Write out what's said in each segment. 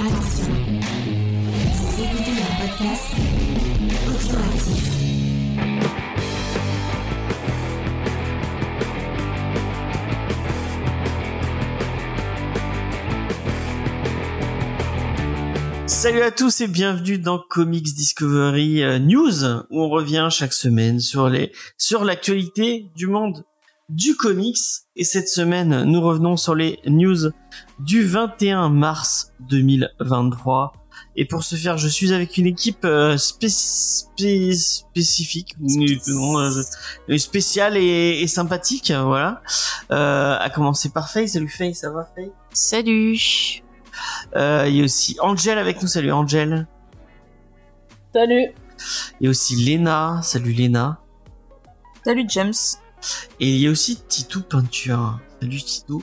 Attention, vous écoutez un podcast. Salut à tous et bienvenue dans Comics Discovery euh, News où on revient chaque semaine sur les sur l'actualité du monde du comics et cette semaine nous revenons sur les news du 21 mars 2023 et pour ce faire je suis avec une équipe euh, spé- spé- spécifique euh, euh, spéciale et, et sympathique voilà euh, à commencer par Faye salut Faye ça va Faye? Salut. euh, il y a aussi Angel avec nous. Salut Angel. Salut. Il y a aussi Lena. Salut Lena. Salut James. Et il y a aussi Titou Peinture. Salut Titou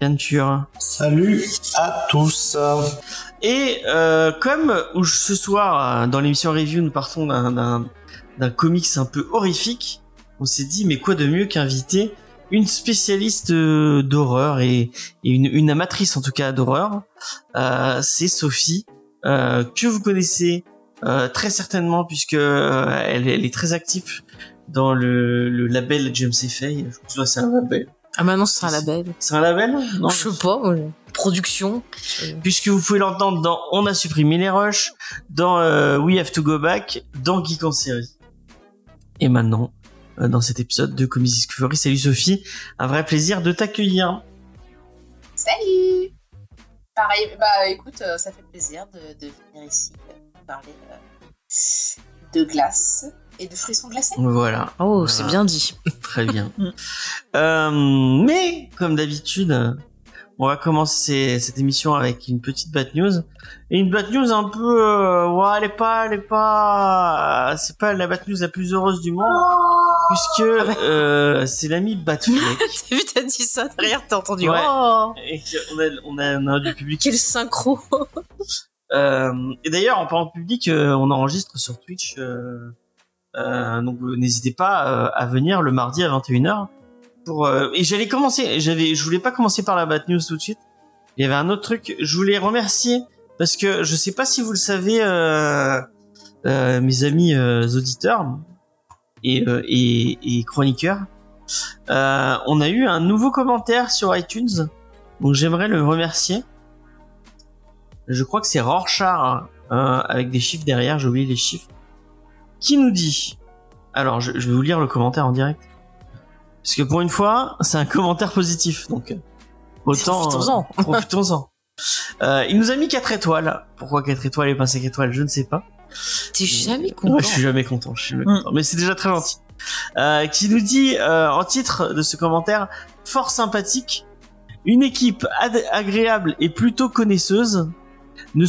Peinture. Salut à tous. Et euh, comme ce soir, euh, dans l'émission review, nous partons d'un- comics un peu horrifique, on s'est dit, mais quoi de mieux qu'inviter une spécialiste euh, d'horreur et, et une, une amatrice en tout cas d'horreur. Euh, C'est Sophie, euh, que vous connaissez euh, très certainement puisque euh, elle, elle est très active dans le, le label James et Faye. Je crois que c'est un label. Ah maintenant ce sera un label. C'est un label? Non, Je sais pas. euh, Production. puisque vous pouvez l'entendre dans On a supprimé les rushs, dans euh, We Have to Go Back, dans Geek en série. Et maintenant, euh, dans cet épisode de Comics Discovery, salut Sophie, un vrai plaisir de t'accueillir. Salut Pareil, bah écoute, euh, ça fait plaisir de, de venir ici euh, parler euh, de glace et de frissons glacés. Voilà, Oh, Voilà. c'est bien dit. très bien. Mm. Euh, mais, comme d'habitude, on va commencer cette émission avec une petite bad news. Et une bad news un peu... euh, ouais, elle est pas... Elle est pas... C'est pas la bad news la plus heureuse du monde. Puisque euh, c'est l'ami Batfleck. T'as vu, t'as dit ça derrière, t'as entendu. Ouais. Oh, Et qu'on a, on a, on a du public. quel synchro. Euh, et d'ailleurs, en parlant de public, euh, on enregistre sur Twitch. euh, donc euh, n'hésitez pas euh, à venir le mardi à 21h. Pour, euh, et j'allais commencer, j'avais, je voulais pas commencer par la bad news tout de suite. Il y avait un autre truc, je voulais remercier parce que je sais pas si vous le savez, euh, euh, mes amis euh, auditeurs et, euh, chroniqueurs, euh, on a eu un nouveau commentaire sur iTunes, donc j'aimerais le remercier. Je crois que c'est Rorschach hein, avec des chiffres derrière, j'ai oublié les chiffres, qui nous dit? Alors, je, je vais vous lire le commentaire en direct. Parce que pour une fois, c'est un commentaire positif, donc euh, autant Profitons-en. euh, profitons-en. Euh, il nous a mis 4 étoiles. Pourquoi 4 étoiles et pas 5 étoiles, je ne sais pas. T'es jamais content. Ouais, je suis jamais content, je suis jamais Mm. content. Mais c'est déjà très gentil. Euh, qui nous dit euh, en titre de ce commentaire fort sympathique, une équipe ad- agréable et plutôt connaisseuse ne,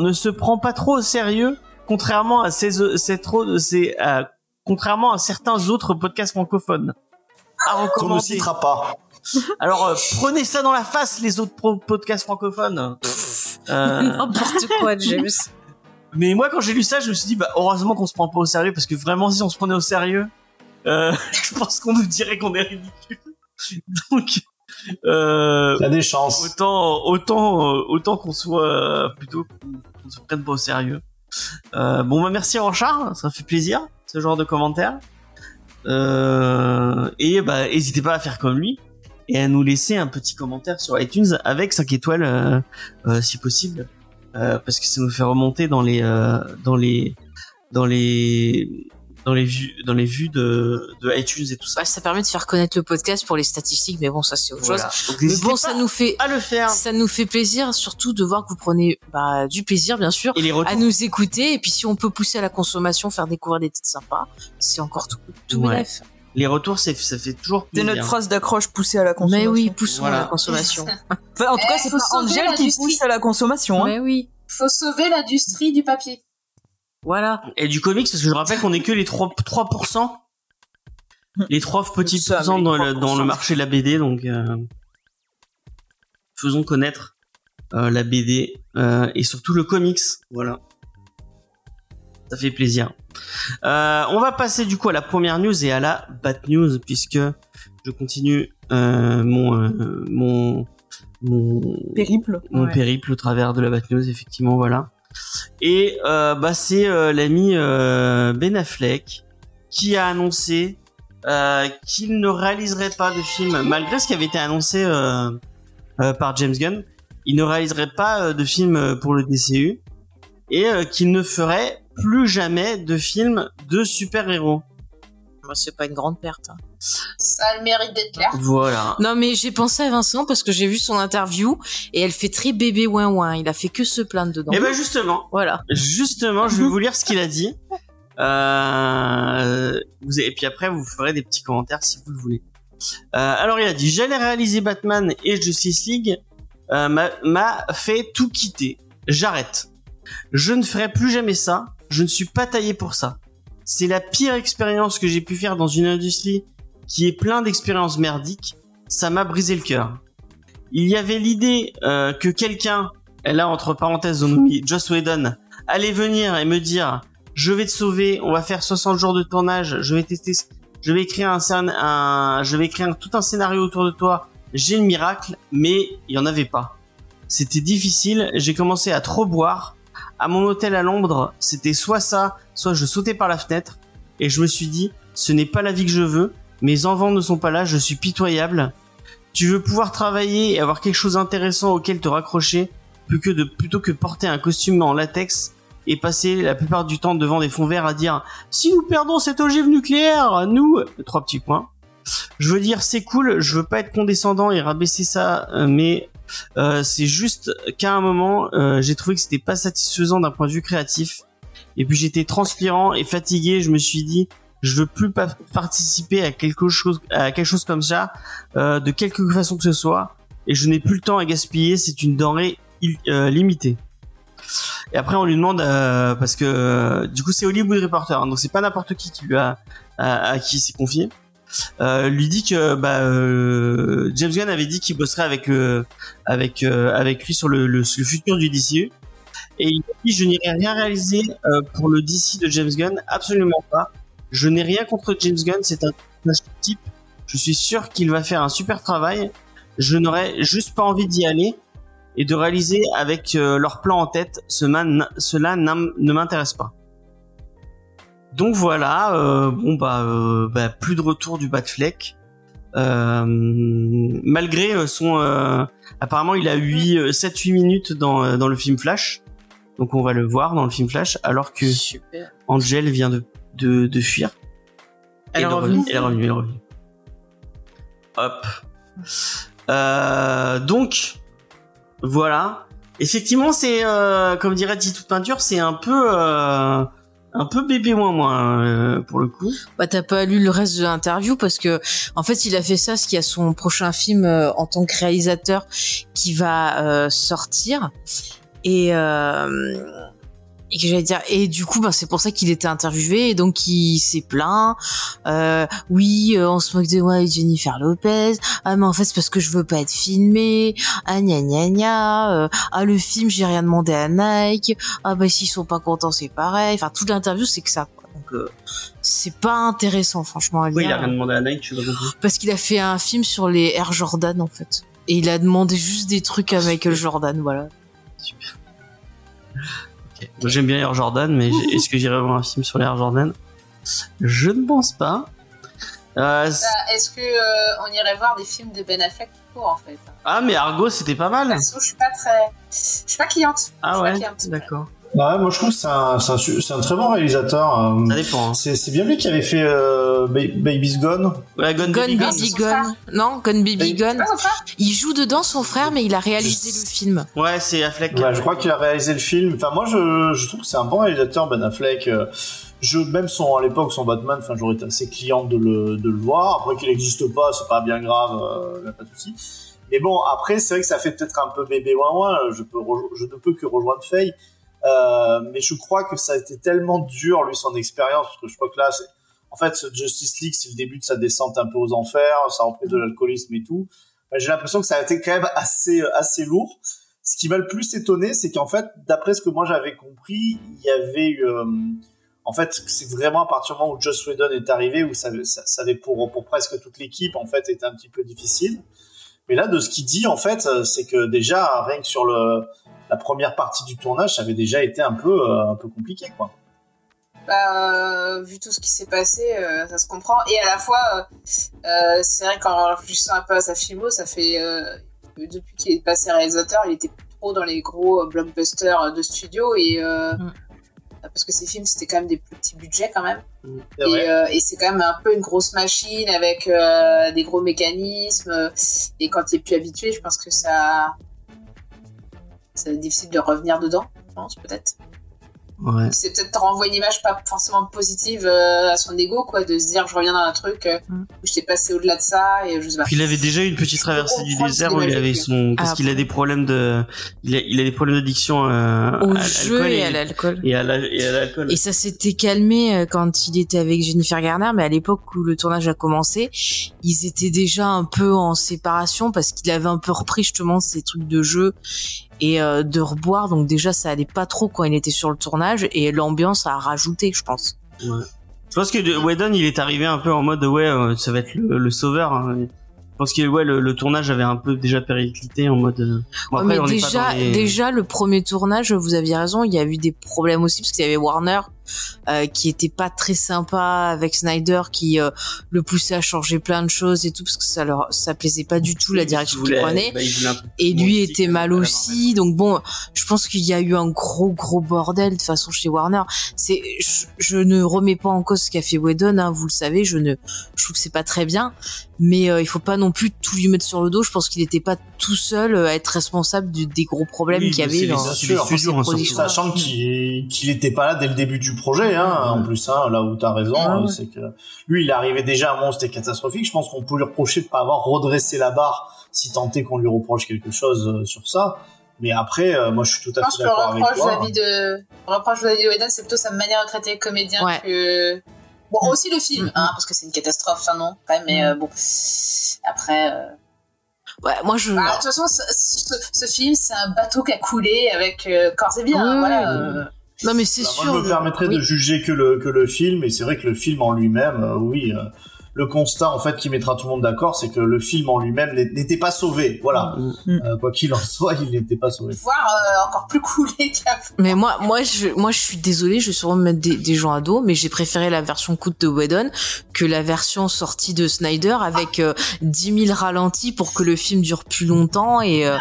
ne se prend pas trop au sérieux, contrairement à ces, ces trop, ces, euh, contrairement à certains autres podcasts francophones. À Qu'on ne citera pas. Alors euh, prenez ça dans la face, les autres podcasts francophones. Euh, N'importe quoi, James. mais moi, quand j'ai lu ça, je me suis dit, bah, heureusement qu'on se prend pas au sérieux, parce que vraiment, si on se prenait au sérieux, euh, je pense qu'on nous dirait qu'on est ridicule. Donc, euh, a des chances. autant, autant, autant qu'on soit plutôt qu'on se prenne pas au sérieux. Euh, bon, bah, merci Ranchard, ça fait plaisir, ce genre de commentaires. Euh, et bah, n'hésitez pas à faire comme lui et à nous laisser un petit commentaire sur iTunes avec 5 étoiles, euh, si possible, parce que ça nous fait remonter dans les, dans les, dans les, dans les vues, dans les vues de, de iTunes et tout ça. Ça permet de faire connaître le podcast pour les statistiques, mais bon, ça c'est autre Voilà. chose. Donc, Mais bon, pas ça nous fait, à le faire. ça nous fait plaisir, surtout de voir que vous prenez bah, du plaisir, bien sûr, Et les retours. à nous écouter. Et puis si on peut pousser à la consommation, faire découvrir des titres sympas, c'est encore tout, tout Ouais. bénef. Les retours, c'est, ça fait toujours C'est plaisir. notre phrase d'accroche poussée à la consommation. Mais oui, poussons Voilà. à la consommation. Enfin, en tout Eh, cas, c'est pas Angel qui pousse à la consommation. Hein. Mais oui. Faut sauver l'industrie du papier. Voilà. Et du comics, parce que je rappelle qu'on est que les 3%, 3% les 3 petits Ça, pourcents dans le, 3%. dans le marché de la BD, donc euh, faisons connaître euh, la BD euh, et surtout le comics, voilà. Ça fait plaisir. Euh, on va passer du coup à la première news et à la bad news puisque je continue euh, mon euh, mon mon Périple. mon Ouais. périple au travers de la Batnews, effectivement, voilà. Et euh, bah c'est euh, l'ami euh, Ben Affleck qui a annoncé euh, qu'il ne réaliserait pas de film malgré ce qui avait été annoncé par James Gunn. Il ne réaliserait pas de film pour le DCU et qu'il ne ferait plus jamais de film de super-héros. Moi, c'est pas une grande perte. hein. Ça a le mérite d'être clair. Voilà. Non, mais j'ai pensé à Vincent parce que j'ai vu son interview et elle fait très bébé ouin ouin. Il a fait que se plaindre dedans. Et ben justement, Voilà. Justement, je vais vous lire ce qu'il a dit. Euh, vous, et puis après, vous ferez des petits commentaires si vous le voulez. Euh, alors, il a dit J'allais réaliser Batman et Justice League euh, m'a fait tout quitter. J'arrête. Je ne ferai plus jamais ça. Je ne suis pas taillé pour ça. C'est la pire expérience que j'ai pu faire dans une industrie qui est plein d'expériences merdiques. Ça m'a brisé le cœur. Il y avait l'idée euh, que quelqu'un, là entre parenthèses on met Joss Whedon, allait venir et me dire je vais te sauver, on va faire 60 jours de tournage, je vais tester, je vais écrire un, un je vais écrire tout un scénario autour de toi, j'ai le miracle, mais il y en avait pas. C'était difficile, j'ai commencé à trop boire. À mon hôtel à Londres, c'était soit ça, soit je sautais par la fenêtre, et je me suis dit, ce n'est pas la vie que je veux, mes enfants ne sont pas là, je suis pitoyable. Tu veux pouvoir travailler et avoir quelque chose d'intéressant auquel te raccrocher, plutôt que porter un costume en latex et passer la plupart du temps devant des fonds verts à dire si nous perdons cette ogive nucléaire, nous trois petits points. Je veux dire c'est cool, je veux pas être condescendant et rabaisser ça, euh, mais euh, c'est juste qu'à un moment euh, j'ai trouvé que c'était pas satisfaisant d'un point de vue créatif. Et puis j'étais transpirant et fatigué, je me suis dit je veux plus pa- participer à quelque chose à quelque chose comme ça euh, de quelque façon que ce soit et je n'ai plus le temps à gaspiller, c'est une denrée limitée. Et après on lui demande parce que du coup c'est Hollywood Reporter, hein, donc c'est pas n'importe qui qui lui a à, à qui il s'est confié. Euh, lui dit que bah, euh, James Gunn avait dit qu'il bosserait avec euh, avec avec lui sur le, le, futur du DCU et il dit je n'irai rien réaliser pour le DC de James Gunn. Absolument pas. Je n'ai rien contre James Gunn. C'est un type. Je suis sûr qu'il va faire un super travail. Je n'aurais juste pas envie d'y aller et de réaliser avec leur plan en tête. Ce man- cela ne m'intéresse pas donc voilà, euh, bon bah, euh, bah, plus de retour du Batfleck. Euh, malgré euh, son, euh, apparemment il a 8, 7-8 minutes dans, dans le film Flash, donc on va le voir dans le film Flash, alors que Super. Angel vient de, de, de fuir. Elle Et est revenue. Elle est revenue, elle est revenue. Hop. Euh, donc, voilà. Effectivement, c'est, euh, comme dirait Tito Peinture, c'est un peu, euh, un peu bébé moins moins euh, pour le coup. Bah t'as pas lu le reste de l'interview parce que en fait il a fait ça parce qu'il y a son prochain film euh, en tant que réalisateur qui va euh, sortir et euh, et que j'allais dire et du coup bah c'est pour ça qu'il était interviewé et donc il s'est plaint euh, oui euh, on se moque de moi avec Jennifer Lopez ah mais en fait c'est parce que je veux pas être filmé ah gna gna gna euh, ah le film j'ai rien demandé à Nike ah bah s'ils sont pas contents c'est pareil enfin toute l'interview c'est que ça quoi. Donc euh, c'est pas intéressant franchement à lire Oui, il a rien demandé à Nike, tu compris. parce qu'il a fait un film sur les Air Jordan en fait. Et il a demandé juste des trucs à Michael Jordan voilà J'aime bien Air Jordan, mais est-ce que j'irai voir un film sur les Air Jordan? Je ne pense pas. Euh, Bah, Est-ce que euh, on irait voir des films de Ben Affleck court en fait? Ah, mais Argo, c'était pas mal. Je suis pas très, je suis pas cliente. Ah ouais, d'accord. Ouais, moi je trouve que c'est un, c'est un, un très bon réalisateur. euh, Ça dépend. hein. C'est c'est bien lui qui avait fait euh, Ba- Baby's Gone. Ouais, Gone Baby Gone. Baby Gun frère. non Gun Baby frère il joue dedans son frère mais il a réalisé le film Ouais, c'est Affleck. Ouais, je crois qu'il a réalisé le film. Enfin, moi je, je trouve que c'est un bon réalisateur, Ben Affleck. Euh, Je, même son, à l'époque, son Batman, enfin, j'aurais été assez client de le, de le voir. Après qu'il n'existe pas, c'est pas bien grave, euh, y a pas de souci. Mais bon, après, c'est vrai que ça fait peut-être un peu bébé ouin ouin. Je, peux je ne peux que rejoindre Faye. Euh, mais je crois que ça a été tellement dur, lui, son expérience, parce que je crois que là, c'est, en fait, ce Justice League, c'est le début de sa descente un peu aux enfers, sa reprise de l'alcoolisme et tout. Enfin, J'ai l'impression que ça a été quand même assez, assez lourd. Ce qui m'a le plus étonné, c'est qu'en fait, d'après ce que moi j'avais compris, il y avait eu, euh, en fait, c'est vraiment à partir du moment où Joss Whedon est arrivé, où ça, avait pour, pour presque toute l'équipe, en fait, été un petit peu difficile. Mais là, de ce qu'il dit, en fait, euh, c'est que déjà, rien que sur le, la première partie du tournage, ça avait déjà été un peu, euh, un peu compliqué, quoi. Bah, euh, vu tout ce qui s'est passé, euh, ça se comprend. Et à la fois, euh, euh, c'est vrai qu'en réfléchissant un peu à sa filmo, ça fait euh, depuis qu'il est passé réalisateur, il était plus trop dans les gros blockbusters de studio et euh, Mm. Parce que ses films c'était quand même des plus petits budgets quand même. Et, euh, et c'est quand même un peu une grosse machine avec euh, des gros mécanismes. Et quand il est plus habitué, je pense que ça, c'est difficile de revenir dedans. Je pense peut-être. Ouais. C'est peut-être renvoyer une image pas forcément positive euh, à son ego, quoi, de se dire je reviens dans un truc euh, Mm. où j'étais passé au-delà de ça et je sais pas. Puis il avait déjà eu une petite traversée du comprends désert où il avait son parce Ah, qu'il a des problèmes de il a, il a des problèmes d'addiction euh, Au à jeu l'alcool et à l'alcool. et à la- et l'alcool. Et ça s'était calmé euh, quand il était avec Jennifer Garner, mais à l'époque où le tournage a commencé, ils étaient déjà un peu en séparation parce qu'il avait un peu repris justement ces trucs de jeu et euh, de reboire. Donc déjà, ça allait pas trop quand il était sur le tournage et l'ambiance a rajouté, je pense. Je pense que Whedon il est arrivé un peu en mode ouais euh, ça va être le, le sauveur. hein. Je pense que ouais le, le tournage avait un peu déjà périclité en mode. euh, bon, Ouais, mais déjà, les- déjà le premier tournage, vous aviez raison, il y a eu des problèmes aussi parce qu'il y avait Warner euh, qui était pas très sympa avec Snyder, qui euh, le poussait à changer plein de choses et tout parce que ça leur ça plaisait pas du tout la direction il qu'il prenait. bah, Et lui était mal à la aussi, donc bon, je pense qu'il y a eu un gros gros bordel de toute façon chez Warner. C'est, je, je ne remets pas en cause ce qu'a fait Whedon, hein, vous le savez, je ne, je trouve que c'est pas très bien, mais euh, il faut pas non plus tout lui mettre sur le dos. Je pense qu'il n'était pas tout seul euh, à être responsable du- des gros problèmes Oui, qu'il y avait dans. les- studios, hein, surtout. Sachant qu'il qu'il était pas là dès le début du projet, hein, en plus, hein, là où t'as raison, Ah euh, ouais. c'est que lui, il est arrivé déjà à un monstre et catastrophique. Je pense qu'on peut lui reprocher de pas avoir redressé la barre, si tant est qu'on lui reproche quelque chose euh, sur ça. Mais après, euh, moi, je suis tout Je à pense fait que d'accord avec reproche toi. vis-à-vis de, le reproche vis-à-vis de c'est plutôt sa manière de traiter les comédiens Ouais. que. Bon, Mm. aussi le film, Mm, hein, parce que c'est une catastrophe, ça non, même, mais euh, bon. Après. euh, Ouais, moi je. bah, de toute façon, ce, ce- ce film, c'est un bateau qui a coulé avec euh, corps et bien, Oui, voilà. Non mais c'est Bah, sûr. moi, je me permettrais oui. de juger que le, que le film, et c'est vrai que le film en lui-même, euh, oui, euh, le constat, en fait, qui mettra tout le monde d'accord, c'est que le film en lui-même n'était pas sauvé. Voilà. Mm. Euh, quoi qu'il en soit, il n'était pas sauvé. voire euh, encore plus coulé qu'avant. Mais moi, moi, je, moi, je suis désolée, je vais sûrement mettre des, des gens à dos, mais j'ai préféré la version coûte de Whedon que la version sortie de Snyder avec euh, 10 000 ralentis pour que le film dure plus longtemps et euh,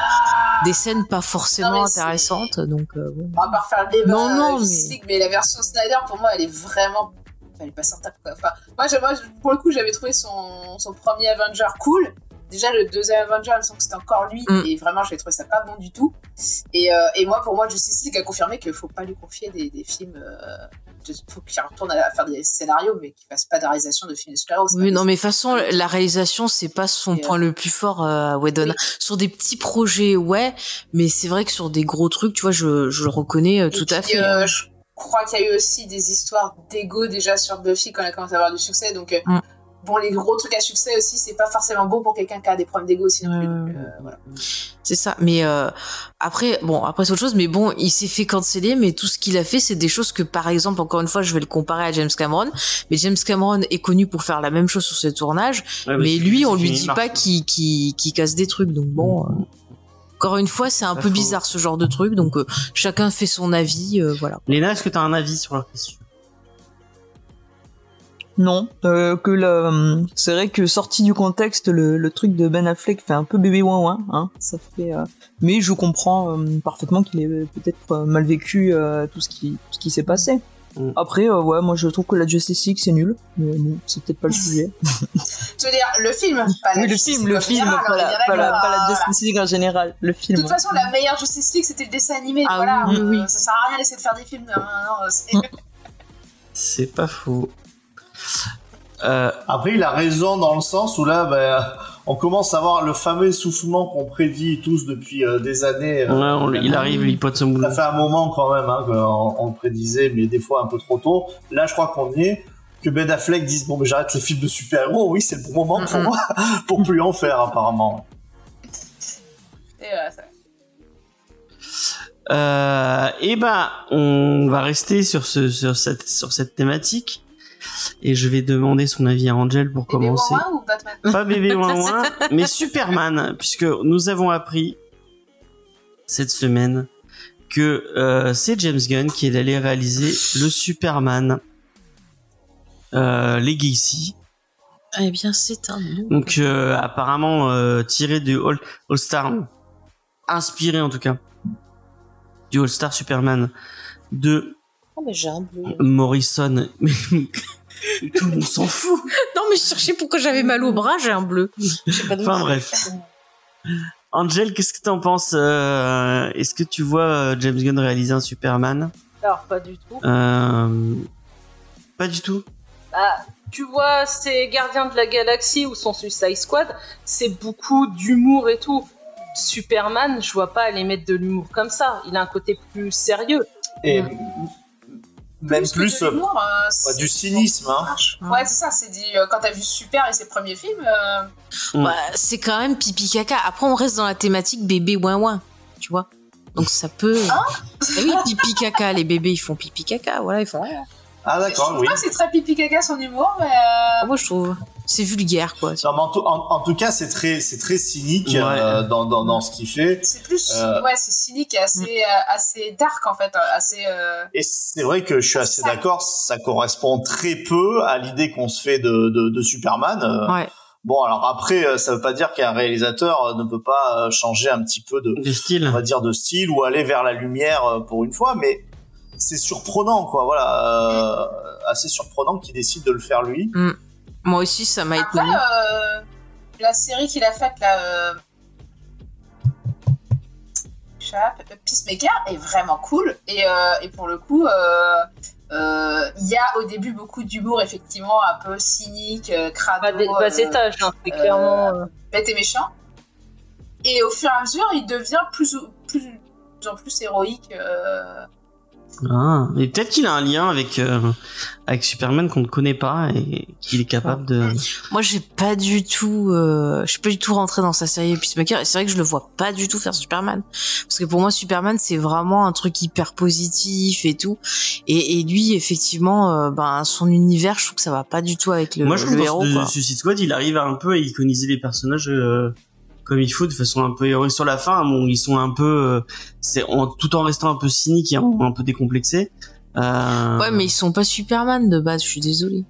des scènes pas forcément intéressantes. Donc, euh, bon. On va pas refaire le débat Non, non, euh, mais- physique, mais... la version Snyder, pour moi, elle est vraiment. Elle est pas sortable, quoi. Enfin, moi, j'ai- moi, pour le coup, j'avais trouvé son, son premier Avenger cool. Déjà, le deuxième Avenger, il me semble que c'était encore lui, Mm. et vraiment, j'avais trouvé ça pas bon du tout. Et, euh, et moi, pour moi, Justice League a confirmé qu'il faut pas lui confier des, des films. Euh, de- faut qu'il retourne à faire des scénarios, mais qu'il fasse pas de réalisation de films de super-héros. Oui, non, mais de toute façon, la réalisation, c'est pas son Et, euh, point le plus fort euh, à Whedon. Oui. Sur des petits projets, ouais, mais c'est vrai que sur des gros trucs, tu vois, je, je le reconnais euh, Et tout à fait. euh, je crois qu'il y a eu aussi des histoires d'ego déjà sur Buffy quand elle a commencé à avoir du succès. Donc, euh, Mm. Bon, les gros trucs à succès aussi, c'est pas forcément bon pour quelqu'un qui a des problèmes d'ego aussi non plus. Ouais, Donc, ouais. euh, voilà. C'est ça. Mais euh, après, bon, après c'est autre chose. Mais bon, il s'est fait canceller. Mais tout ce qu'il a fait, c'est des choses que, par exemple, encore une fois, je vais le comparer à James Cameron. Mais James Cameron est connu pour faire la même chose sur ses tournages. Ouais, mais lui, on lui dit marche. pas qu'il qu'il qu'il casse des trucs. Donc bon. euh, encore une fois, c'est un peu bizarre ce genre de truc. Donc euh, chacun fait son avis. euh, voilà. Léna, est-ce que t'as un avis sur la question? Non, euh, que le, hum, c'est vrai que sorti du contexte, le, le truc de Ben Affleck fait un peu bébé ouin ouin, hein. Ça fait, euh, mais je comprends euh, parfaitement qu'il ait peut-être euh, mal vécu euh, tout ce qui, tout ce qui s'est passé. Mm. Après, euh, ouais, moi je trouve que la Justice League c'est nul, mais bon, c'est peut-être pas le sujet. Tu veux dire, le film pas la oui, le Justice film, League le film, général, pas la, bien pas la, d'accord, pas la voilà. Justice League en général, le De film. toute façon, la meilleure Justice League, c'était le dessin animé. Ah voilà, oui, oui, euh, ça sert à rien d'essayer de faire des films. Non, non, non, c'est- C'est pas faux. Euh, Après, il a raison dans le sens où là, ben, on commence à voir le fameux essoufflement qu'on prédit tous depuis euh, des années. ouais, euh, on- il arrive, il pote son boulot. Ça fait un moment quand même hein, qu'on on le prédisait, mais des fois un peu trop tôt. Là, je crois qu'on y est. Que Ben Affleck dise bon, mais j'arrête les films de super-héros. Oui, c'est le bon moment pour moi, pour plus en faire apparemment. Et voilà, ça- Euh, et ben, on va rester sur ce sur cette sur cette thématique et je vais demander son avis à Angel pour Bébé commencer. Ouin ou Batman Pas bébé ouin mais Superman, puisque nous avons appris cette semaine que euh, c'est James Gunn qui est allé réaliser le Superman euh, Legacy. Eh bien, c'est un nom. Donc euh, apparemment euh, tiré du All, All Star, inspiré en tout cas du All Star Superman de Oh, mais j'ai un bleu. Morrison. Mais tout le monde s'en fout. Non, mais je cherchais pourquoi j'avais mal au bras, j'ai un bleu. Pas Enfin bref. Angel, qu'est-ce que t'en penses euh, Est-ce que tu vois euh, James Gunn réaliser un Superman? Alors, pas du tout. euh, Pas du tout. Bah, tu vois, ces Gardiens de la Galaxie ou son Suicide Squad, c'est beaucoup d'humour et tout. Superman, je vois pas aller mettre de l'humour comme ça. Il a un côté plus sérieux. Et Mm. Même plus, euh, pas c'est- du cynisme. Hein. Ouais, c'est ça, c'est dit, euh, quand t'as vu Super et ses premiers films, euh, Bah, c'est quand même pipi caca. Après, on reste dans la thématique bébé ouin ouin, tu vois. Donc ça peut. Ah oui, pipi caca. Les bébés, ils font pipi caca. Voilà, ils font. rien. Ah d'accord, oui. que c'est très pipi caca son humour, mais euh, Moi, je trouve. C'est vulgaire, quoi. Non, mais en, tout, en- en tout cas, c'est très, c'est très cynique Ouais. euh, dans, dans, dans ce qu'il fait. c'est plus, Euh. ouais, c'est cynique et assez, euh, assez dark en fait, euh, assez. euh, Et c'est vrai que je suis assez d'accord, ça correspond très peu à l'idée qu'on se fait de, de, de Superman. Euh, Ouais. Bon, alors après, ça veut pas dire qu'un réalisateur ne peut pas changer un petit peu de, De style. on va dire, de style ou aller vers la lumière pour une fois, mais c'est surprenant, quoi. Voilà, euh, assez surprenant qu'il décide de le faire lui. Moi aussi, ça m'a étonné. euh, la série qu'il a faite là. Euh... Peacemaker est vraiment cool et, euh, et pour le coup euh, euh, il y a au début beaucoup d'humour effectivement un peu cynique euh, crado Bas, bas euh, étage, hein, c'est clairement. euh, bête et méchant et au fur et à mesure il devient plus plus, plus en plus héroïque euh, Ah, et peut-être qu'il a un lien avec euh, avec Superman qu'on ne connaît pas et qu'il est capable de. Moi, j'ai pas du tout, euh, je suis pas du tout rentré dans sa série Peacemaker. Et c'est vrai que je le vois pas du tout faire Superman, parce que pour moi, Superman, c'est vraiment un truc hyper positif et tout. Et, et lui, effectivement, euh, ben son univers, je trouve que ça va pas du tout avec le, Moi, je le trouve héros. que Suicide Squad, il arrive à un peu à iconiser les personnages comme il faut, de façon un peu héroïque. Sur la fin, bon, ils sont un peu, euh, c'est en- tout en restant un peu cyniques et un, un peu décomplexés. Euh, Ouais, mais ils sont pas Superman de base. Je suis désolée.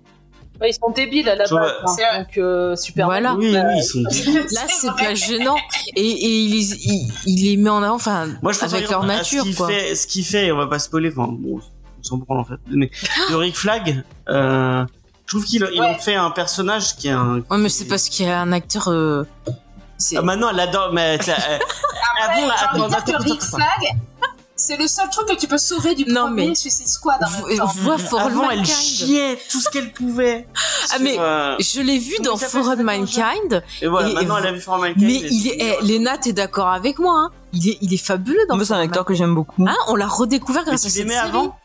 ouais, ils sont débiles à la base. hein. Donc, euh, Superman. Voilà. oui, bah, oui, ils sont. Là, c'est pas gênant. Et, et il, les, il, il les met en avant, enfin, Moi, je pense avec leur nature, ce qu'il quoi. fait, ce qu'il fait, on va pas spoiler, enfin, bon, on s'en prend en fait. Mais de Rick Flag, euh, je trouve qu'ils ils Ouais. ont fait un personnage qui est un. Ouais, mais c'est parce qu'il y a un acteur. Euh, Ah, maintenant, elle adore, mais elle- elle- Ah après bon, j'ai attends, envie de dire attends, que attends, Rick attends. Flag c'est le seul truc que tu peux sauver du Non, premier mais- Suicide Squad en même temps Vois For All avant, elle Mankind. chiait tout ce qu'elle pouvait. Ah, mais euh, Je l'ai vu dans For All Mankind, Et voilà, Et- maintenant et elle a vu For All Mankind. mais et il est, eh, Léna, t'es d'accord avec moi, hein il est, il est fabuleux dans Moi, c'est un acteur que j'aime beaucoup. Hein, on l'a redécouvert grâce à cette l'aimais série. avant?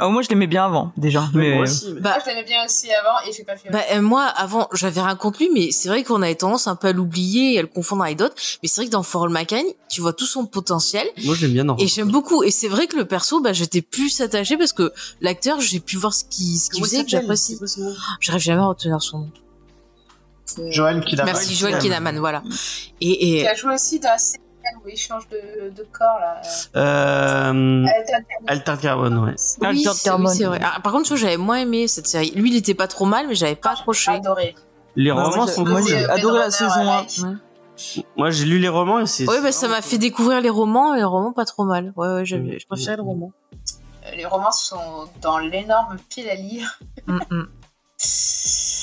Ah, moi, je l'aimais bien avant, déjà. Mais Mais Moi aussi. mais- Bah, Moi, je l'aimais bien aussi avant et j'ai pas fait bah, euh, moi, avant, j'avais rien contre lui, mais c'est vrai qu'on avait tendance un peu à l'oublier et à le confondre avec d'autres. Mais c'est vrai que dans For All Mankind, tu vois tout son potentiel. Moi je l'aime bien dans Et j'aime beaucoup. Et c'est vrai que le perso, bah, j'étais plus attachée parce que l'acteur, j'ai pu voir ce qu'il, ce qu'il faisait, que j'apprécie. J'arrive jamais à retenir son nom. Joël qui Merci, Joël. Kinnaman, voilà. Et, et, Il a joué aussi dans la série où il change de, de corps là. Euh, Euh, Altered Carbon, ouais. oui, c'est, Carbon. oui, c'est vrai. Ah, par contre, tu vois, j'avais moins aimé cette série. Lui, il était pas trop mal, mais j'avais pas accroché. Adoré. Les romans sont moi, j'ai adoré la saison Runner, 1. ouais. Ouais. Moi j'ai lu les romans et c'est. Ouais, bah, ça m'a fait découvrir les romans, et les romans pas trop mal. Ouais, ouais, je préférais le roman. Euh, Les romans sont dans l'énorme pile à lire. Mm, mm.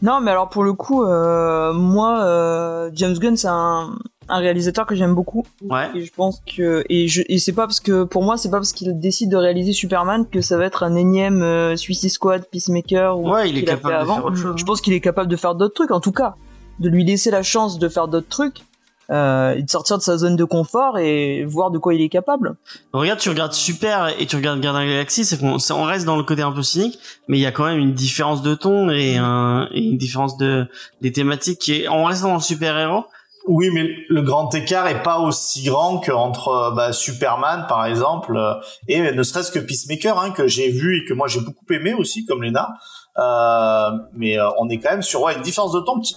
Non, mais alors pour le coup, euh, moi, euh, James Gunn, c'est un, un réalisateur que j'aime beaucoup. Ouais. Et je pense que et je et c'est pas parce que pour moi, c'est pas parce qu'il décide de réaliser Superman que ça va être un énième euh, Suicide Squad, Peacemaker ou Ouais, il est capable de avant. faire autre chose. Je pense qu'il est capable de faire d'autres trucs, en tout cas, de lui laisser la chance de faire d'autres trucs. Euh, et de sortir de sa zone de confort et voir de quoi il est capable. Regarde, tu regardes Super et tu regardes Gardien de la Galaxie, c'est qu'on on reste dans le côté un peu cynique, mais il y a quand même une différence de ton et, un, et une différence de des thématiques qui est, on reste dans le super héros, Oui, mais le grand écart est pas aussi grand qu'entre euh, bah, Superman, par exemple, euh, et ne serait-ce que Peacemaker, hein, que j'ai vu et que moi j'ai beaucoup aimé aussi, comme Lena. Euh, mais euh, on est quand même sur ouais, une différence de temps qui,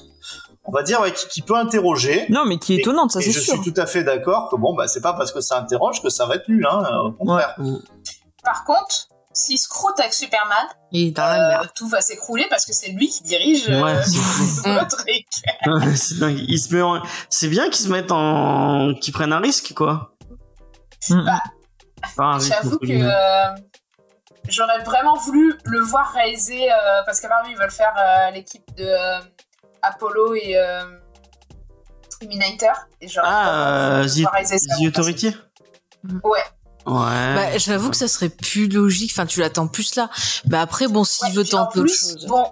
on va dire, ouais, qui, qui peut interroger. Non, mais qui est Et- étonnante, ça c'est je sûr. suis tout à fait d'accord que bon, bah, c'est pas parce que ça interroge que ça va être nul, hein, au contraire. Par contre, s'il se croûte avec Superman, Il est dans la euh, merde. tout va s'écrouler parce que c'est lui qui dirige euh, Ouais, le truc. c'est dingue. Ils se met en- C'est bien qu'ils se mettent en, qu'ils prennent un risque, quoi. Mm. Bah, J'avoue que euh, j'aurais vraiment voulu le voir réaliser euh, parce qu'apparemment ils veulent faire euh, l'équipe de euh, Apollo et euh, Terminator. Et j'aurais Ah, euh, The, Authority. Ouais. Ouais. Bah, j'avoue que ça serait plus logique. Enfin, tu l'attends plus là. Bah après, bon, s'il Ouais, veut tenter autre plus, chose. Bon,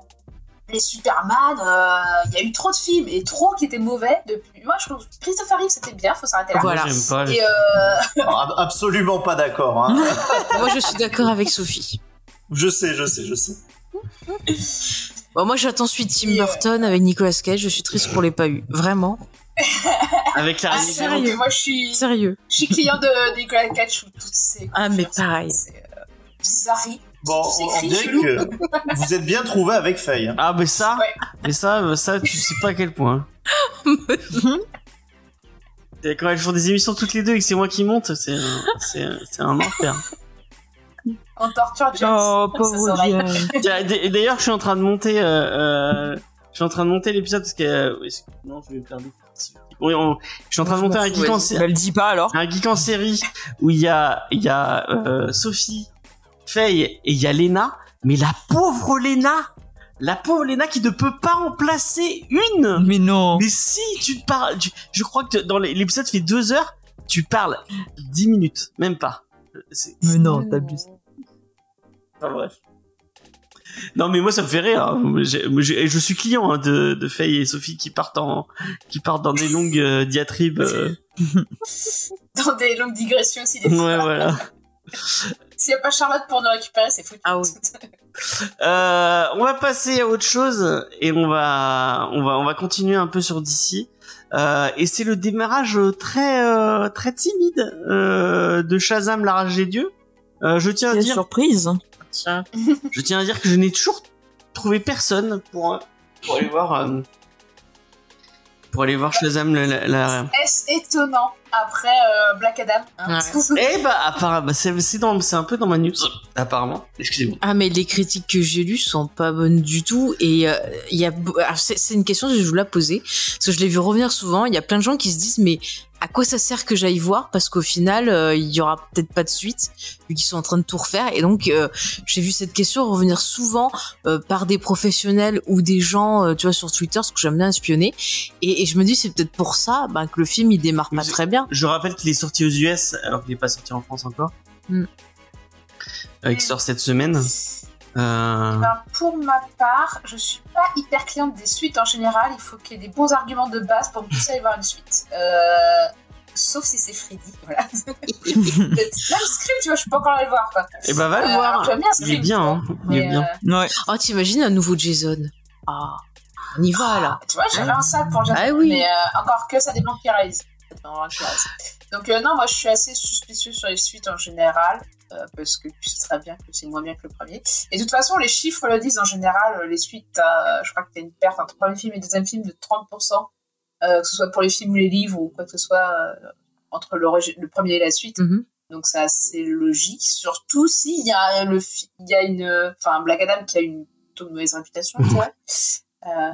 les Superman, euh, il y a eu trop de films et trop qui étaient mauvais depuis. Moi, je trouve que Christopher Reeve c'était bien, faut s'arrêter là. Voilà. Pas. les- Et euh, absolument pas d'accord. Hein. Moi, je suis d'accord avec Sophie. je sais, je sais, je sais. Bon, moi, j'attends suite Tim euh, Burton avec Nicolas Cage. Je suis triste pour les pas eu. Vraiment. Avec la ah, que moi, je suis, Sérieux. je suis client de Nicolas Cage toutes ces. Ah, mais pareil. C'est euh, bizarrerie. Bon, on dirait que vous êtes bien trouvé avec Faye. hein. Ah, mais ça, Ouais. mais ça, ça, tu sais pas à quel point. Et Quand elles font des émissions toutes les deux et que c'est moi qui monte, c'est un, enfer. On torture James. Oh, pauvre D'ailleurs, je suis en train de monter, euh, euh, je suis en train de monter l'épisode parce que, euh, non, je vais perdre. Oui, on- je suis en train de monter un geek en, vas-y. sé- Bah, le dis pas alors. un geek en série où il y a, il y a euh, Sophie, Faye et il y a Lena, mais la pauvre Lena, la pauvre Lena qui ne peut pas en placer une. Mais non. Mais si tu te parles, tu- je crois que dans les- l'épisode fait deux heures, tu parles dix minutes, même pas. C'est Mais non, t'abuses. pas vrai. Non mais moi ça me fait rire. hein. Je suis client hein, de, de Faye et Sophie qui partent en, qui partent dans des longues euh, diatribes. euh. Dans des longues digressions aussi. Des Ouais fois. voilà. S'il n'y a pas Charlotte pour nous récupérer, c'est foutu. Ah oui. Euh, on va passer à autre chose et on va on va on va continuer un peu sur DC. Euh, et c'est le démarrage très euh, très timide euh, de Shazam la rage des dieux. Euh, je tiens à dire surprise. Je tiens à dire que je n'ai toujours trouvé personne pour euh, pour aller voir euh, pour aller voir Shazam la, la, la- Est-ce étonnant après euh, Black Adam hein Eh bah apparemment c'est c'est dans c'est un peu dans ma news apparemment. Excusez-moi. Ah mais les critiques que j'ai lues sont pas bonnes du tout et euh, il y a c'est c'est une question que je voulais la poser parce que je l'ai vu revenir souvent il y a plein de gens qui se disent mais à quoi ça sert que j'aille voir? Parce qu'au final euh, il y aura peut-être pas de suite vu qu'ils sont en train de tout refaire et donc euh, j'ai vu cette question revenir souvent euh, par des professionnels ou des gens tu vois sur Twitter parce que j'aime bien espionner et, et je me dis c'est peut-être pour ça bah, que le film il démarre pas très bien Je rappelle qu'il est sorti aux US alors qu'il n'est pas sorti en France encore. Mm. Qui sort cette semaine. Euh... Ben, pour ma part, je suis pas hyper cliente des suites en général. Il faut qu'il y ait des bons arguments de base pour me pousser à aller voir une suite. Euh, Sauf si c'est Freddy, voilà. Même Scream, tu vois, je suis pas encore allée le voir. Quoi. Eh ben va le Euh, voir. J'aime bien Il est Scream. bien, hein. Il est bien. euh, Ouais. oh t'imagines un nouveau Jason? Ah on y va là Tu vois, j'avais un sac pour Jason, Ah oui. mais euh, encore que ça dépend qui réalise. Non, qui réalise. Donc euh, non, moi je suis assez suspicieux sur les suites en général, euh, parce que tu sais très bien que c'est moins bien que le premier. Et de toute façon, les chiffres le disent en général, les suites, je crois que tu as une perte entre premier film et deuxième film de 30%, euh, que ce soit pour les films ou les livres ou quoi que ce soit, euh, entre le, premier et la suite. Mhm. Donc c'est logique, surtout s'il y a le il y a une enfin Black Adam qui a une plutôt mauvaise réputation. Euh,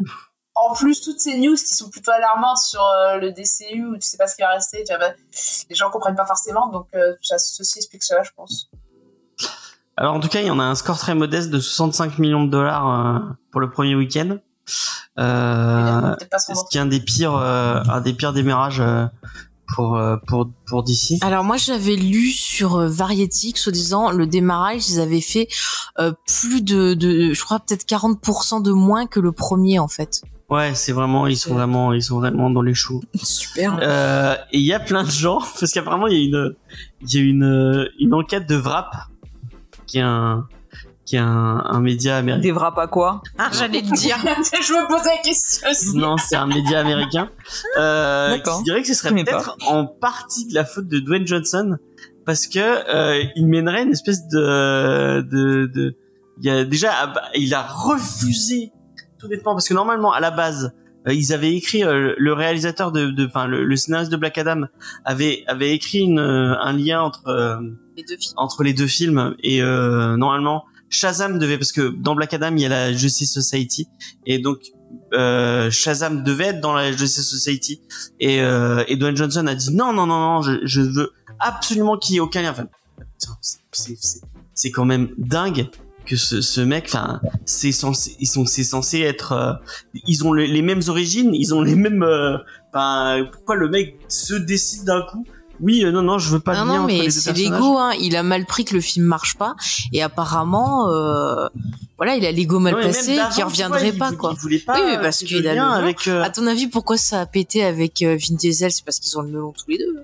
en plus, toutes ces news qui sont plutôt alarmantes sur euh, le DCU, où tu sais pas ce qui va rester, tu vois, bah, les gens comprennent pas forcément, donc euh, ça, ceci explique cela, je pense. Alors en tout cas, il y en a un score très modeste de 65 millions de dollars euh, pour le premier week-end. Euh, ce qui est un des pires, euh, un des pires démarrages euh, pour pour pour DC. Alors moi j'avais lu sur Variety que soi-disant le démarrage ils avaient fait euh, plus de, de je crois peut-être 40% de moins que le premier en fait. Ouais, c'est vraiment, ils sont vraiment, ils sont vraiment dans les choux. Super. Euh, et il y a plein de gens, parce qu'apparemment il y a une, il y a une, une enquête de Vrap, qui est un, qui est un, un média américain. Devra pas quoi Ah, j'allais le dire. je me posais la question aussi. Non, c'est un média américain. Euh, D'accord. qui dirait que ce serait peut-être en partie de la faute de Dwayne Johnson parce que euh, il mènerait une espèce de de de il y a déjà il a refusé tout bêtement parce que normalement à la base euh, ils avaient écrit euh, le réalisateur de de enfin le, le scénariste de Black Adam avait avait écrit une, euh, un lien entre Les deux filles. entre les deux films et euh, normalement Shazam devait parce que dans Black Adam il y a la Justice Society et donc euh, Shazam devait être dans la Justice Society et, euh, et Dwayne Johnson a dit non non non non je, je veux absolument qu'il y ait aucun lien. Enfin, putain, c'est- c'est c'est c'est quand même dingue que ce, ce mec enfin c'est censé ils sont c'est censé être euh, ils ont les, les mêmes origines ils ont les mêmes euh, enfin pourquoi le mec se décide d'un coup? Oui euh, non non je veux pas Non, non, mais c'est l'ego, hein. Il a mal pris que le film marche pas. Et apparemment, euh, voilà, il a l'ego mal Non, d'avant, qui reviendrait pas, quoi. Il voulait pas. Oui, mais parce qu'il a le avec. euh, À ton avis, pourquoi ça a pété avec Vin Diesel? C'est parce qu'ils ont le melon tous les deux.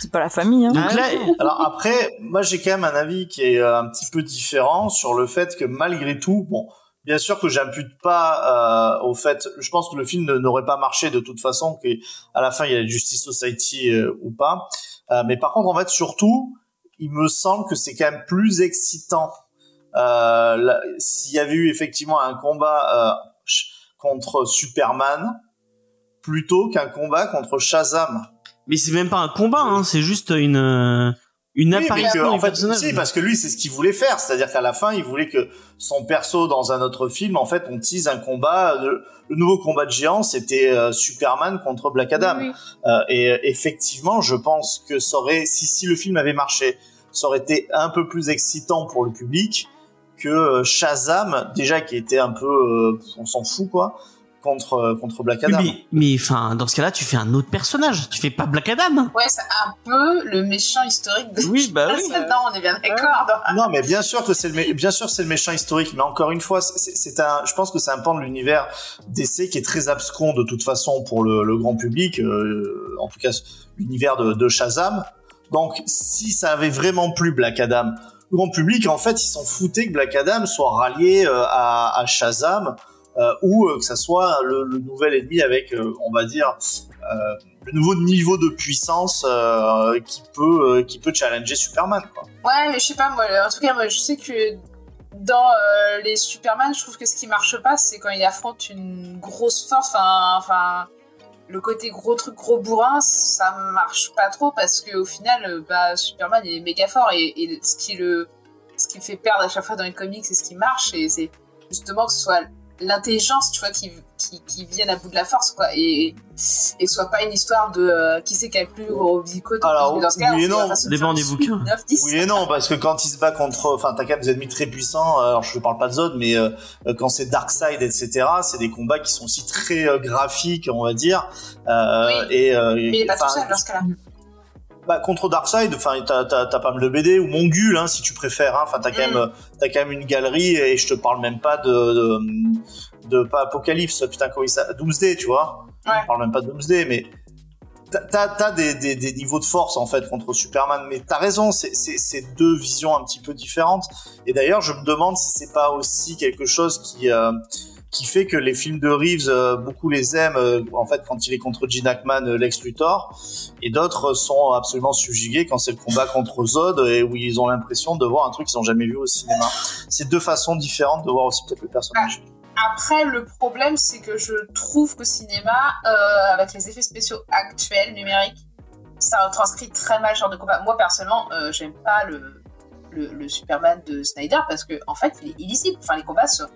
C'est pas la famille, hein. Donc Ah là, Alors après, moi j'ai quand même un avis qui est euh, un petit peu différent sur le fait que malgré tout, bon, bien sûr que j'impute pas euh, au fait, je pense que le film n'aurait pas marché de toute façon, que à la fin il y a la Justice Society euh, ou pas. Euh, mais par contre, en fait, surtout, il me semble que c'est quand même plus excitant euh, s'il y avait eu effectivement un combat euh, contre Superman plutôt qu'un combat contre Shazam. Mais c'est même pas un combat, hein, c'est juste une euh, une Oui, mais apparition que, en fait, si, parce que lui, c'est ce qu'il voulait faire. C'est-à-dire qu'à la fin, il voulait que son perso dans un autre film, en fait, on tease un combat. de- le nouveau combat de géant, c'était euh, Superman contre Black Adam. Oui, oui. Euh, et effectivement, je pense que ça aurait, si, si le film avait marché, ça aurait été un peu plus excitant pour le public que euh, Shazam, déjà qui était un peu, euh, on s'en fout quoi, contre euh, contre Black Adam. mais mais enfin dans ce cas-là, tu fais un autre personnage. Tu fais pas Black Adam. Ouais, c'est un peu le méchant historique de Oui, bah oui. Là-dedans, on est bien d'accord. non Non, mais bien sûr que c'est le, mé- bien sûr c'est le méchant historique, mais encore une fois, c'est un, je pense que c'est un pan de l'univers d'essai qui est très abscon de toute façon pour le, le grand public, euh, en tout cas l'univers de, de Shazam. Donc, si ça avait vraiment plu Black Adam, le grand public, en fait, ils s'en foutaient que Black Adam soit rallié euh, à, à Shazam ou euh, que ça soit le, nouvel ennemi avec, euh, on va dire, euh, le nouveau niveau de puissance euh, qui peut, euh, qui peut challenger Superman. Ouais, mais je sais pas, moi, en tout cas, moi, je sais que dans euh, les Superman, je trouve que ce qui marche pas, c'est quand il affronte une grosse force, enfin, le côté gros truc, gros bourrin, ça marche pas trop parce qu'au final, euh, bah, Superman il est méga fort et, et ce qui le, ce qui le fait perdre à chaque fois dans les comics, c'est ce qui marche et c'est justement que ce soit l'intelligence, tu vois, qui, qui, qui vienne à bout de la force, quoi, et, et soit pas une histoire de euh, qui c'est qui a le plus gros bico. Alors, dans ce cas, oui et non, dépend des bouquins. suite 9, 10. Oui et non, parce que quand il se bat contre, enfin, t'as quand même des ennemis très puissants. Alors, je parle pas de Zod, mais euh, quand c'est Darkseid, etc., c'est des combats qui sont aussi très euh, graphiques, on va dire. Euh, Oui. Et, euh, Mais il est pas tout seul dans ce cas-là. Bah, contre Darkseid, enfin, t'as, t'as, t'as de BD ou Mongul, hein, si tu préfères. Hein, enfin, t'as quand Mm. même, t'as quand même une galerie et je te parle même pas de, de, de pas Apocalypse, putain, comment il s'appelle, Doomsday, tu vois. Ouais. Je parle même pas de Doomsday, mais t'as, t'as, t'as des, des, des niveaux de force en fait contre Superman. Mais t'as raison, c'est, c'est, c'est deux visions un petit peu différentes. Et d'ailleurs, je me demande si c'est pas aussi quelque chose qui euh, qui fait que les films de Reeves, euh, beaucoup les aiment, euh, en fait, quand il est contre Gene Hackman, euh, Lex Luthor, et d'autres sont absolument subjugués quand c'est le combat contre Zod, et où ils ont l'impression de voir un truc qu'ils n'ont jamais vu au cinéma. C'est deux façons différentes de voir aussi peut-être le personnage. Après, le problème, c'est que je trouve qu'au cinéma, avec les effets spéciaux actuels, numériques, ça retranscrit très mal ce genre de combat. Moi, personnellement, j'aime pas le, le, le Superman de Snyder parce que, en fait, il est illisible. Enfin, les combats, sont-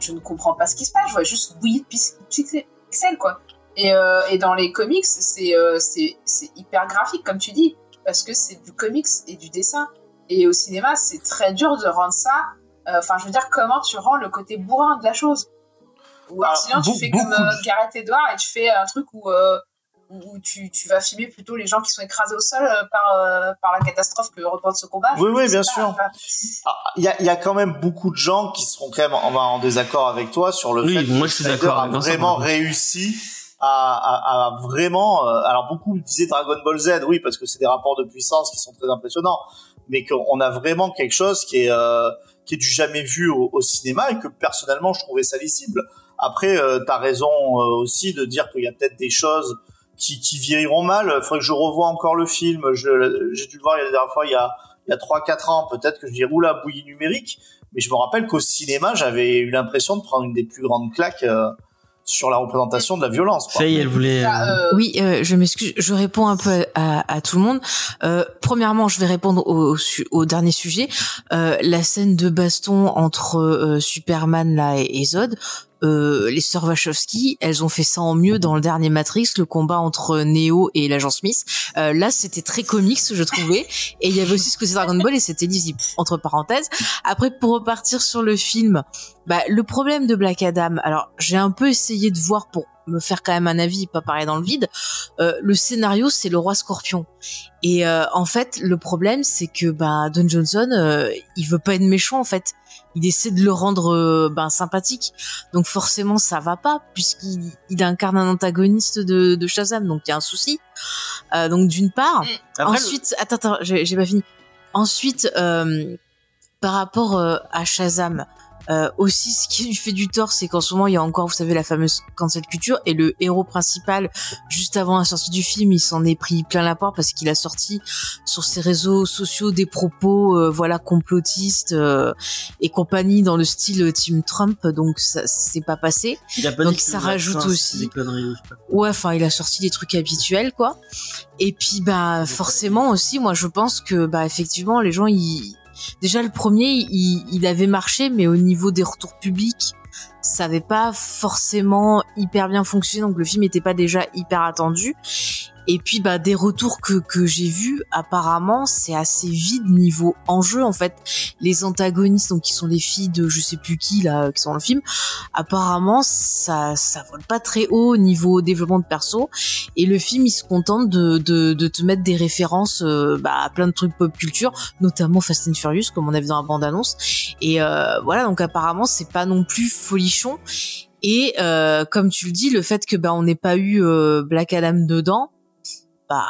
je ne comprends pas ce qui se passe. Je vois juste bouillir de pix- pixels, quoi. Et, euh, et dans les comics, c'est euh, c'est c'est hyper graphique, comme tu dis, parce que c'est du comics et du dessin. Et au cinéma, c'est très dur de rendre ça euh, Enfin, je veux dire, comment tu rends le côté bourrin de la chose? Ou alors, Ah, sinon, tu fais comme euh, Gareth Edouard et tu fais un truc où, euh, où tu, tu vas filmer plutôt les gens qui sont écrasés au sol euh, par, euh, par la catastrophe que représente ce combat. Oui, oui, bien pas, sûr. Ah, Il y, a, il y a quand même beaucoup de gens qui seront quand même en, en désaccord avec toi sur le Oui, fait moi, que je suis d'accord a vraiment réussi à, à, à vraiment. euh, alors beaucoup disaient Dragon Ball Z, oui, parce que c'est des rapports de puissance qui sont très impressionnants. mais qu'on a vraiment quelque chose qui est euh, qui est du jamais vu au, au, cinéma et que personnellement je trouvais ça lisible. Après, euh, t'as raison euh, aussi de dire qu'il y a peut-être des choses qui, qui vieilliront mal. Il faudrait que je revoie encore le film. J'ai dû le voir il y a la dernière fois, il y a il y a trois quatre ans. Peut-être que je dirais oula bouillie numérique. Mais je me rappelle qu'au cinéma, j'avais eu l'impression de prendre une des plus grandes claques. Euh, sur la représentation de la violence. Ça y est, elle voulait. Euh, Oui, euh, je m'excuse, je réponds un peu à, à tout le monde. Euh, premièrement, je vais répondre au, au, au dernier sujet. Euh, la scène de baston entre euh, Superman là et, et Zod. Euh, les sœurs Wachowski, elles ont fait ça en mieux dans le dernier Matrix, le combat entre Neo et l'agent Smith. Euh, là, c'était très comics, je trouvais. Et il y avait aussi ce c'est Dragon Ball et c'était lisible, entre parenthèses. Après, pour repartir sur le film, bah, le problème de Black Adam, alors j'ai un peu essayé de voir pour me faire quand même un avis, pas parler dans le vide. Euh, le scénario, c'est le roi Scorpion. Et euh, en fait, le problème, c'est que bah, Don Johnson, euh, il veut pas être méchant en fait. Il essaie de le rendre ben, sympathique. Donc forcément, ça va pas puisqu'il il incarne un antagoniste de, de Shazam. Donc il y a un souci. Donc d'une part. Après, Ensuite, attends, attends, j'ai pas fini. Ensuite, par rapport à Shazam, euh, aussi ce qui lui fait du tort, c'est qu'en ce moment il y a encore, vous savez, la fameuse cancel culture et le héros principal, juste avant la sortie du film, il s'en est pris plein la poire parce qu'il a sorti sur ses réseaux sociaux des propos, euh, voilà, complotistes euh, et compagnie dans le style Team Trump, donc ça c'est pas passé. il a pas donc ça rajoute vaccin, aussi- c'était des conneries, je sais pas. Ouais, enfin, il a sorti des trucs habituels, quoi. Et puis, bah, forcément aussi, moi, je pense que, bah, effectivement, les gens, ils, déjà le premier, il, avait marché, mais au niveau des retours publics, ça avait pas forcément hyper bien fonctionné, donc le film n'était pas déjà hyper attendu. Et puis bah des retours que que j'ai vus, apparemment c'est assez vide niveau enjeu en fait. Les antagonistes donc qui sont les filles de je sais plus qui là qui sont dans le film, apparemment ça ça vole pas très haut au niveau développement de perso et le film il se contente de de, de te mettre des références euh, bah, à plein de trucs pop culture, notamment Fast and Furious comme on a vu dans la bande annonce. Et euh, voilà donc apparemment c'est pas non plus folichon. Et euh, comme tu le dis, le fait que bah on n'ait pas eu euh, Black Adam dedans, bah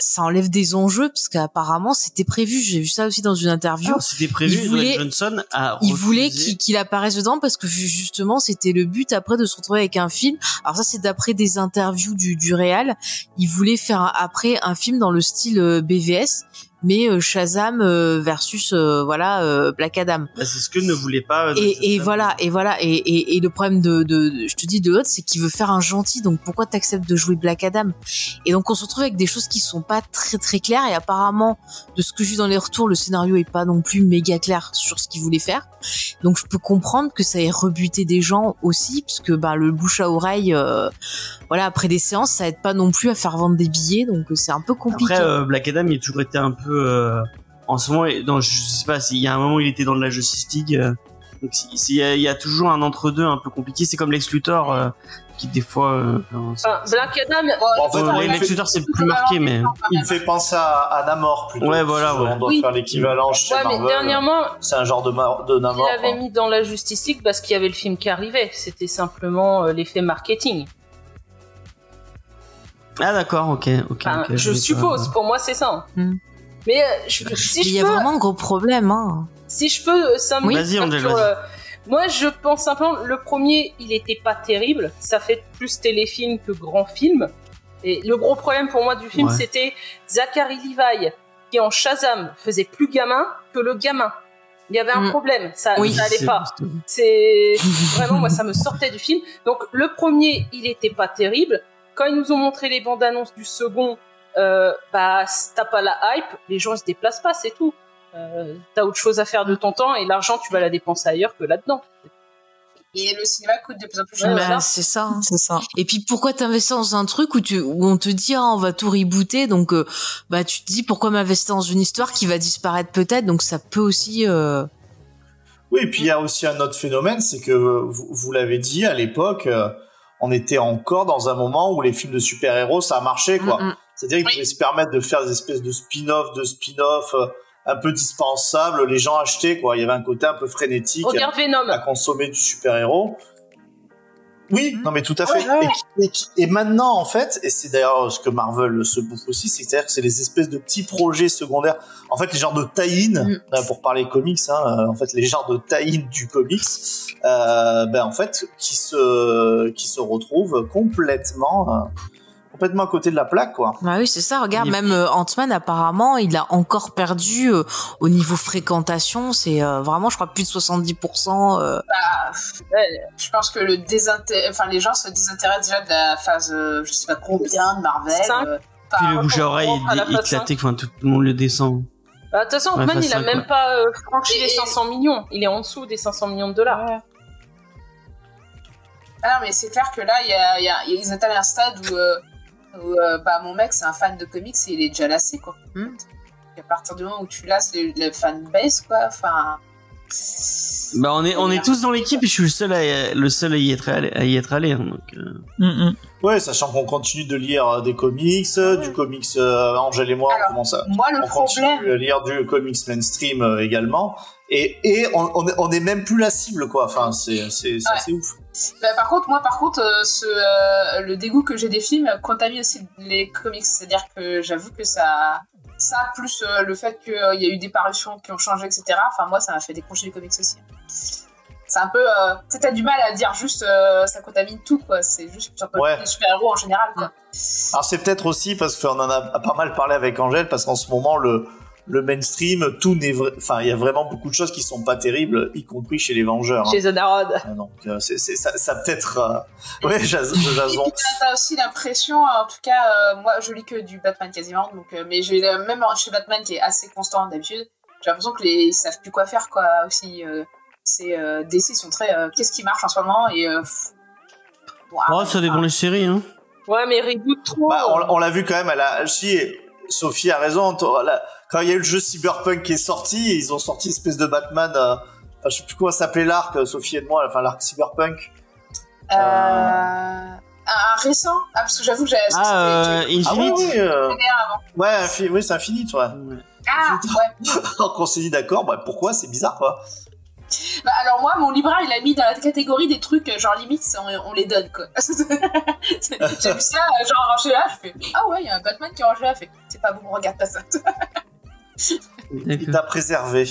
ça enlève des enjeux parce qu'apparemment c'était prévu. J'ai vu ça aussi dans une interview. Ah, C'était prévu. il voulait- Johnson a il voulait qu'il apparaisse dedans parce que justement c'était le but après de se retrouver avec un film. Alors ça c'est d'après des interviews du du réal. Il voulait faire un- après un film dans le style euh, BVS, mais euh, Shazam euh, versus euh, voilà euh, Black Adam. Bah, c'est ce que ne voulait pas. Et, voilà, et voilà, et, et, et le problème de, de, de- je te dis de l'autre, c'est qu'il veut faire un gentil. Donc pourquoi t'acceptes de jouer Black Adam? Et donc on se retrouve avec des choses qui sont pas très très claires. Et apparemment, de ce que j'ai vu dans les retours, le scénario est pas non plus méga clair sur ce qu'il voulait faire. Donc je peux comprendre que ça ait rebuté des gens aussi, puisque bah le bouche à oreille, euh, voilà, après des séances, ça aide pas non plus à faire vendre des billets. Donc euh, c'est un peu compliqué. Après, euh, Black Adam, il a toujours été un peu. euh, en ce moment, il- dans, je sais pas, s'il y a un moment, il était dans de la Justice League. euh, donc, y, il y a toujours un entre-deux un peu compliqué. C'est comme Lex Luthor, euh, qui des fois. euh, Black Adam, Bon, en fait, Ouais, il Lex Luthor, c'est plus marqué, mais. il me fait penser à, à Namor plutôt. Ouais, voilà, ouais. On doit Oui. faire l'équivalent chez ouais, mais Marvel. dernièrement, C'est un genre de, mar- de il Namor. l'avait quoi. mis dans la Justice League parce qu'il y avait le film qui arrivait. C'était simplement euh, l'effet marketing. Ah, d'accord, ok. ok, Enfin, je pas- suppose, pour moi c'est ça. Hmm. Mais euh, je- si, il y je a peux, vraiment de gros problèmes. Hein. si je peux, ça me Oui. Vas-y, sur, vas-y. euh, Moi, je pense simplement, le premier, il était pas terrible. Ça fait plus téléfilm que grand film. Et le gros problème pour moi du film, Ouais. c'était Zachary Levi, qui en Shazam faisait plus gamin que le gamin. Il y avait un Mm. problème, ça, Oui, ça allait C'est- pas. C'est vraiment moi ça me sortait du film. Donc le premier, il était pas terrible. Quand ils nous ont montré les bandes annonces du second, euh, bah t'as pas la hype, les gens ils se déplacent pas, c'est tout. Euh, t'as autre chose à faire de ton temps et l'argent tu vas la dépenser ailleurs que là-dedans. Et le cinéma coûte de plus en plus cher. Bah, c'est ça. hein. C'est ça. Et puis pourquoi t'investir dans un truc où tu où on te dit ah, on va tout rebooter donc euh, bah tu te dis pourquoi m'investir dans une histoire qui va disparaître peut-être donc ça peut aussi euh... Oui, et puis il y a aussi un autre phénomène, c'est que euh, vous, vous l'avez dit à l'époque, euh, on était encore dans un moment où les films de super-héros ça a marché quoi. mm, mm. C'est-à-dire qu'ils Oui. pouvaient se permettre de faire des espèces de spin-off, de spin-off euh, un peu dispensables, les gens achetaient quoi. Il y avait un côté un peu frénétique Regarde Venom. à consommer du super-héros. Oui, non mais tout à fait. Ouais, ouais. Et, maintenant en fait, et c'est d'ailleurs ce que Marvel se bouffe aussi, c'est-à-dire que c'est les espèces de petits projets secondaires. En fait, les genres de tie-in, Mm. euh, pour parler comics, hein, euh, en fait les genres de tie-in du comics, euh, ben en fait qui se qui se retrouvent complètement complètement à côté de la plaque quoi. Bah oui, c'est ça. Regarde, même euh, Ant-Man, apparemment, il a encore perdu euh, au niveau fréquentation. C'est euh, vraiment, je crois, plus de 70%. euh, Bah, je pense que le désintérêt, enfin les gens se désintéressent déjà de la phase, euh, je sais pas combien de Marvel. Cinq. euh, Puis le bouche à oreille éclaté, enfin tout le monde le descend. Bah, De toute façon, Ant-Man, il a même pas euh, franchi Et- les et- 500 millions. Il est en dessous des 500 millions de dollars. Ah mais c'est clair que là, il y a, y a- ils atteignent un stade où, euh, où, euh, bah, mon mec, c'est un fan de comics et il est déjà lassé, quoi. Hmm. Et à partir du moment où tu lasses les, les fanbase, quoi, enfin... Bah on est on est tous dans l'équipe et je suis le seul à le seul à y être allé, à y être allé hein, donc euh, Mm, mm. Ouais, sachant qu'on continue de lire euh, des comics, du comics euh, Angèle et moi, Alors, on commence à Moi, le on continue problème... à lire du comics mainstream euh, également. Et, et on, on, est- on est même plus la cible, quoi. Enfin, c'est c'est c'est Ouais. assez ouf. Bah, par contre, moi, par contre, euh, ce, euh, le dégoût que j'ai des films contamine aussi les comics. C'est-à-dire que j'avoue que ça... Ça, plus euh, le fait qu'il y a eu des parutions qui ont changé, etc. Enfin, moi, ça m'a fait décrocher les comics aussi. C'est un peu... Tu t'as du mal à dire juste ça contamine tout, quoi. C'est juste Ouais. les super-héros en général, quoi. Alors c'est peut-être aussi parce qu'on en a pas mal parlé avec Angèle, parce qu'en ce moment le le mainstream, tout n'est vrai. Enfin, il y a vraiment beaucoup de choses qui sont pas terribles, y compris chez les Vengeurs. hein. Chez The Narod. Euh, Donc euh, c'est c'est- ça, ça peut-être. Euh... Ouais, Jason. puis t'as aussi l'impression, en tout cas, euh, moi je lis que du Batman quasiment, donc, euh, mais j'ai même chez Batman qui est assez constant d'habitude, j'ai l'impression que les ils savent plus quoi faire quoi aussi. euh, c'est euh, DC sont très euh, qu'est-ce qui marche en ce moment et euh, bon, oh, ça dépend des séries hein. Ouais, mais reboot trop. Bah, on, on l'a vu quand même. Elle a. Si Sophie a raison. la- Quand il y a eu le jeu Cyberpunk qui est sorti, ils ont sorti une espèce de Batman. euh, Enfin, je sais plus comment s'appelait l'arc, euh, Sophie et moi, enfin l'arc Cyberpunk. euh, un récent? Ah parce que j'avoue que j'ai Ah euh, Ah oui, Infinite. euh, ouais, infi- oui, c'est Infinite, ouais. ah ouais Donc on s'est dit d'accord, bah pourquoi? C'est bizarre quoi. bah alors moi mon libraire il a mis dans la catégorie des trucs euh, genre limite on, on les donne quoi j'ai vu ça euh, genre en là je fais ah ouais il y a un Batman qui est en là fait c'est pas bon regarde pas ça Il t'a préservé.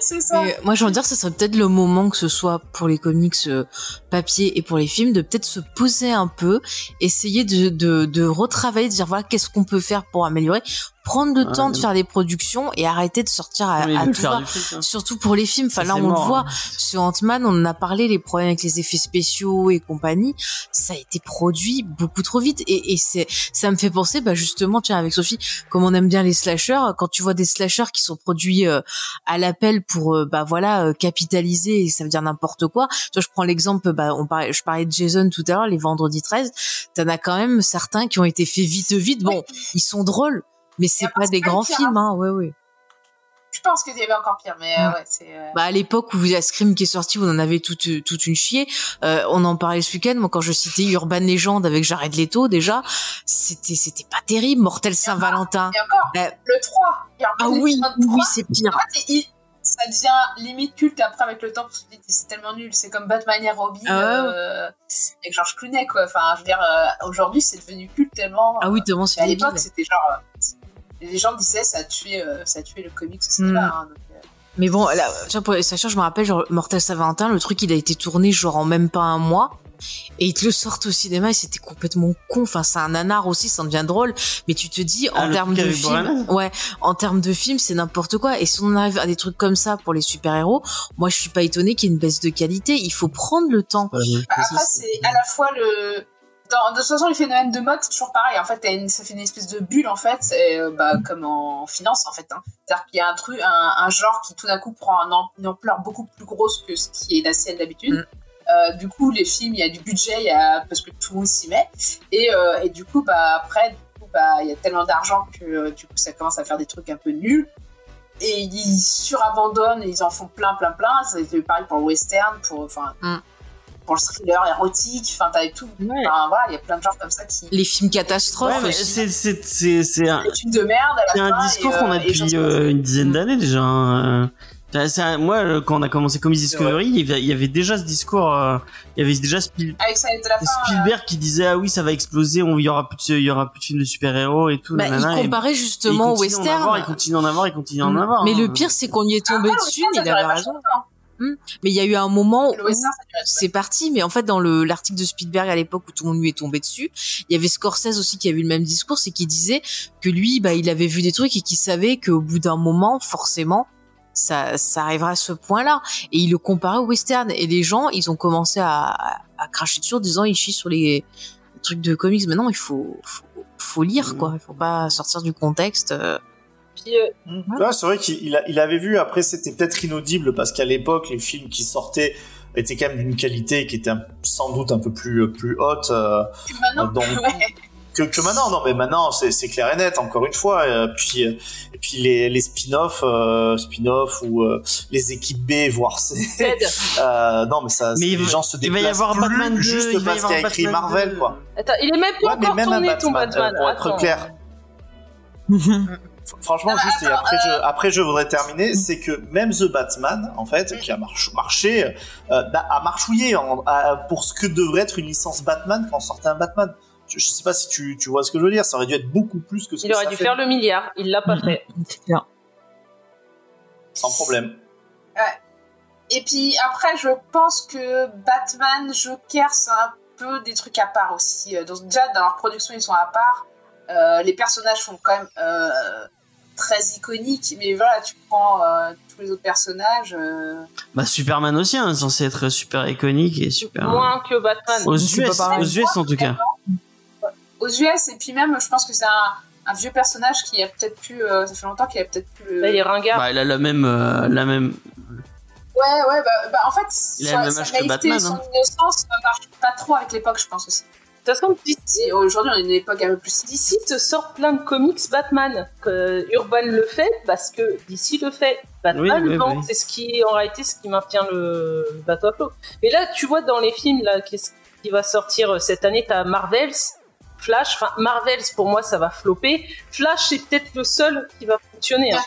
c'est ça. Et, moi, j'ai envie de dire, ce serait peut-être le moment que ce soit pour les comics euh, papier et pour les films, de peut-être se poser un peu, essayer de, de, de retravailler, de dire voilà, qu'est-ce qu'on peut faire pour améliorer, prendre le Ouais, temps de faire des productions et arrêter de sortir à, à tout va. fric, hein. Surtout pour les films. Enfin, Ça, là, on le voit. hein. Sur Ant-Man, on en a parlé, les problèmes avec les effets spéciaux et compagnie. Ça a été produit beaucoup trop vite. Et, et c'est, ça me fait penser, bah, justement, tiens, avec Sophie, comme on aime bien les slashers, quand tu vois des slashers qui sont produits euh, à l'appel pour, euh, bah, voilà, euh, capitaliser, et ça veut dire n'importe quoi. Tu vois, je prends l'exemple, bah, on parlait, je parlais de Jason tout à l'heure, les vendredis 13. T'en as quand même certains qui ont été faits vite, vite. Bon, ils sont drôles. Mais c'est Y a pas des de grands pire, films, hein. Ouais, ouais. Je pense qu'il y avait encore pire, mais euh, Ouais. c'est. euh, Bah à l'époque où il y a Scream qui est sorti, on en avait toute toute une chier. Euh, on en parlait ce week-end. Moi, quand je citais Urban Legend avec Jared Leto, déjà, c'était c'était pas terrible. Mortel Saint-Valentin. Et encore, Ouais. le 3. il y a un Ah oui, des- oui, 3, c'est pire. En fait, il- ça devient limite culte après avec le temps parce que c'est tellement nul. C'est comme Batman et Robin Ah euh, avec George Clooney, quoi. Enfin, je veux dire, aujourd'hui, c'est devenu culte tellement. Ah oui, tellement à l'époque, c'était genre. Les gens disaient ça a tué, euh, ça a tué le comics au cinéma. Mm. hein, donc, euh, Mais bon, là, vois, pour je me rappelle, genre, Mortel Saint-Valentin, le truc, il a été tourné genre en même pas un mois. Et ils te le sortent au cinéma et c'était complètement con. Enfin, c'est un nanar aussi, ça en devient drôle. Mais tu te dis, Ah, en le termes de film, ouais, en termes de film, c'est n'importe quoi. Et si on arrive à des trucs comme ça pour les super-héros, moi, je suis pas étonnée qu'il y ait une baisse de qualité. Il faut prendre le temps. Bah, après, c'est à la fois le. Dans, de toute façon, les phénomènes de mode, c'est toujours pareil. En fait, une- ça fait une espèce de bulle, en fait, et, euh, bah, comme en finance, en fait. Hein. C'est-à-dire qu'il y a un truc, un, un genre qui tout d'un coup prend un une ampleur beaucoup plus grosse que ce qui est la sienne d'habitude. Mm. Euh, du coup, les films, il y a du budget, il y a, parce que tout le monde s'y met. Et, euh, et du coup, bah, après, bah, il y a tellement d'argent que du coup, ça commence à faire des trucs un peu nuls. Et ils surabandonnent, ils en font plein, plein, plein. C'est pareil pour le western, pour, enfin, Mm. Pour le thriller érotique, enfin, t'as tout. Ouais. Enfin, voilà, il y a plein de genres comme ça qui. Les films catastrophes Ouais, c'est c'est c'est c'est un, de merde c'est un discours et, qu'on a euh, et gens depuis euh, une dizaine d'années déjà. hein. Ça, moi, euh, quand on a commencé Comics Discovery, il y, avait, il y avait déjà ce discours. euh, il y avait déjà Spiel- Avec ça de la fin. euh, Spielberg qui disait ah oui ça va exploser, on, il y aura plus de, il y aura plus de films de super héros et tout. Bah, nanana, il et- comparait et il justement au continue d'en western. avoir, il continue d'en avoir, il continue d'en avoir. Mais hein. le pire, c'est qu'on y est tombé ah, dessus, mais il avait raison. vachement longtemps. Mais il y a eu un moment où c'est parti, mais en fait, dans le l'article de Spielberg à l'époque où tout le monde lui est tombé dessus, il y avait Scorsese aussi qui avait eu le même discours, c'est qui disait que lui, bah, il avait vu des trucs et qu'il savait qu'au bout d'un moment, forcément, ça, ça arriverait à ce point-là. Et il le comparait au western. Et les gens, ils ont commencé à, à, à cracher dessus en disant, il chie sur les, les trucs de comics. Mais non, il faut, faut, faut lire, quoi. Il faut pas sortir du contexte. euh. Puis, euh, vois, c'est vrai qu'il il avait vu, après c'était peut-être inaudible parce qu'à l'époque les films qui sortaient étaient quand même d'une qualité qui était un- sans doute un peu plus, plus haute. euh, Puis maintenant, donc, ouais. que, que maintenant, non mais maintenant c'est clair et net, encore une fois. euh, puis, euh, et puis les, les spin-offs, euh, spin-off ou euh, les équipes B, voire C. Euh, non mais ça, Mais les va- gens se il va y déplacent avoir plus Batman 2, juste parce qu'il a écrit Batman Marvel 2. quoi. attends, il est même pas Ouais, encore même tourné ton Batman, Batman. euh, pour être Attends. clair. Franchement, juste, et après, je, après, je voudrais terminer, c'est que même The Batman, en fait, qui a march- marché, euh, bah, a marchouillé en- pour ce que devrait être une licence Batman quand sortait un Batman. Je, je sais pas si tu, tu vois ce que je veux dire, ça aurait dû être beaucoup plus que ce Il que aurait ça dû fait, faire le milliard, il l'a pas fait. C'est clair. sans problème. Et puis après, je pense que Batman, Joker, c'est un peu des trucs à part aussi. Euh, Donc, déjà, dans leur production, ils sont à part. Euh, les personnages sont quand même euh, très iconiques, mais voilà, tu prends euh, tous les autres personnages. euh, Bah Superman aussi, hein, censé être super iconique et super. Moins que Batman. Aux US, aux US en tout cas. aux US, et puis même, je pense que c'est un, un vieux personnage qui a peut-être plus. euh, ça fait longtemps qu'il a peut-être plus le. Là, il est ringard. Bah, il a la même, euh, la même. Ouais, ouais, bah, bah, en fait, Il a sa- le même sa âge que Batman, et son hein. innocence ne marche pas trop avec l'époque, je pense aussi. De toute façon, Aujourd'hui, on est une époque un peu plus. DC te sort plein de comics Batman. Que Urban le fait parce que DC le fait. Batman Oui, oui, vend. oui. C'est ce qui, en réalité, ce qui maintient le le bateau à flot. Mais là, tu vois dans les films là, qu'est-ce qui va sortir euh, cette année, t'as Marvels, Flash. Enfin, Marvels pour moi, ça va flopper. Flash, c'est peut-être le seul qui va fonctionner. hein.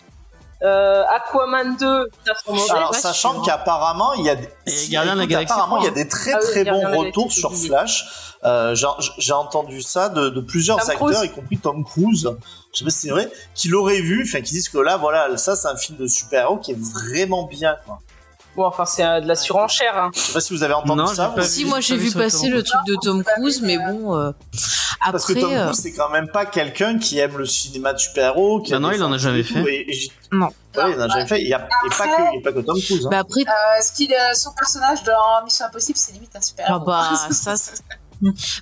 Euh, Aquaman 2, ça sera mauvais. Alors, ouais, sachant qu'apparemment, il y a des, si, écoute, apparemment, il y a des très Ah oui, très bons retours sur. Flash. Euh, j'ai- j'ai entendu ça de, de plusieurs Tom acteurs, Cruise. y compris Tom Cruise. Je sais pas si c'est vrai, qui l'auraient vu, enfin, qui disent que là, voilà, ça, c'est un film de super-héros qui est vraiment bien, quoi. Bon, enfin, c'est euh, de la surenchère. hein. Je sais pas si vous avez entendu Non, ça. vu. Si, moi, j'ai vu passer le truc de Tom vu, Cruise, mais bon, euh, Parce que après, Tom euh, Cruise, c'est quand même pas quelqu'un qui aime le cinéma de super-héros. qui Bah a non, il en a jamais fait. Et, et j'ai- Non. Ouais, il en a jamais fait. Il y a, et pas Après- que, il y a pas que Tom Cruise. hein. bah après, Euh, ce qu'il, euh, son personnage dans Mission Impossible, c'est limite un super. Ah bah, ça, c'est-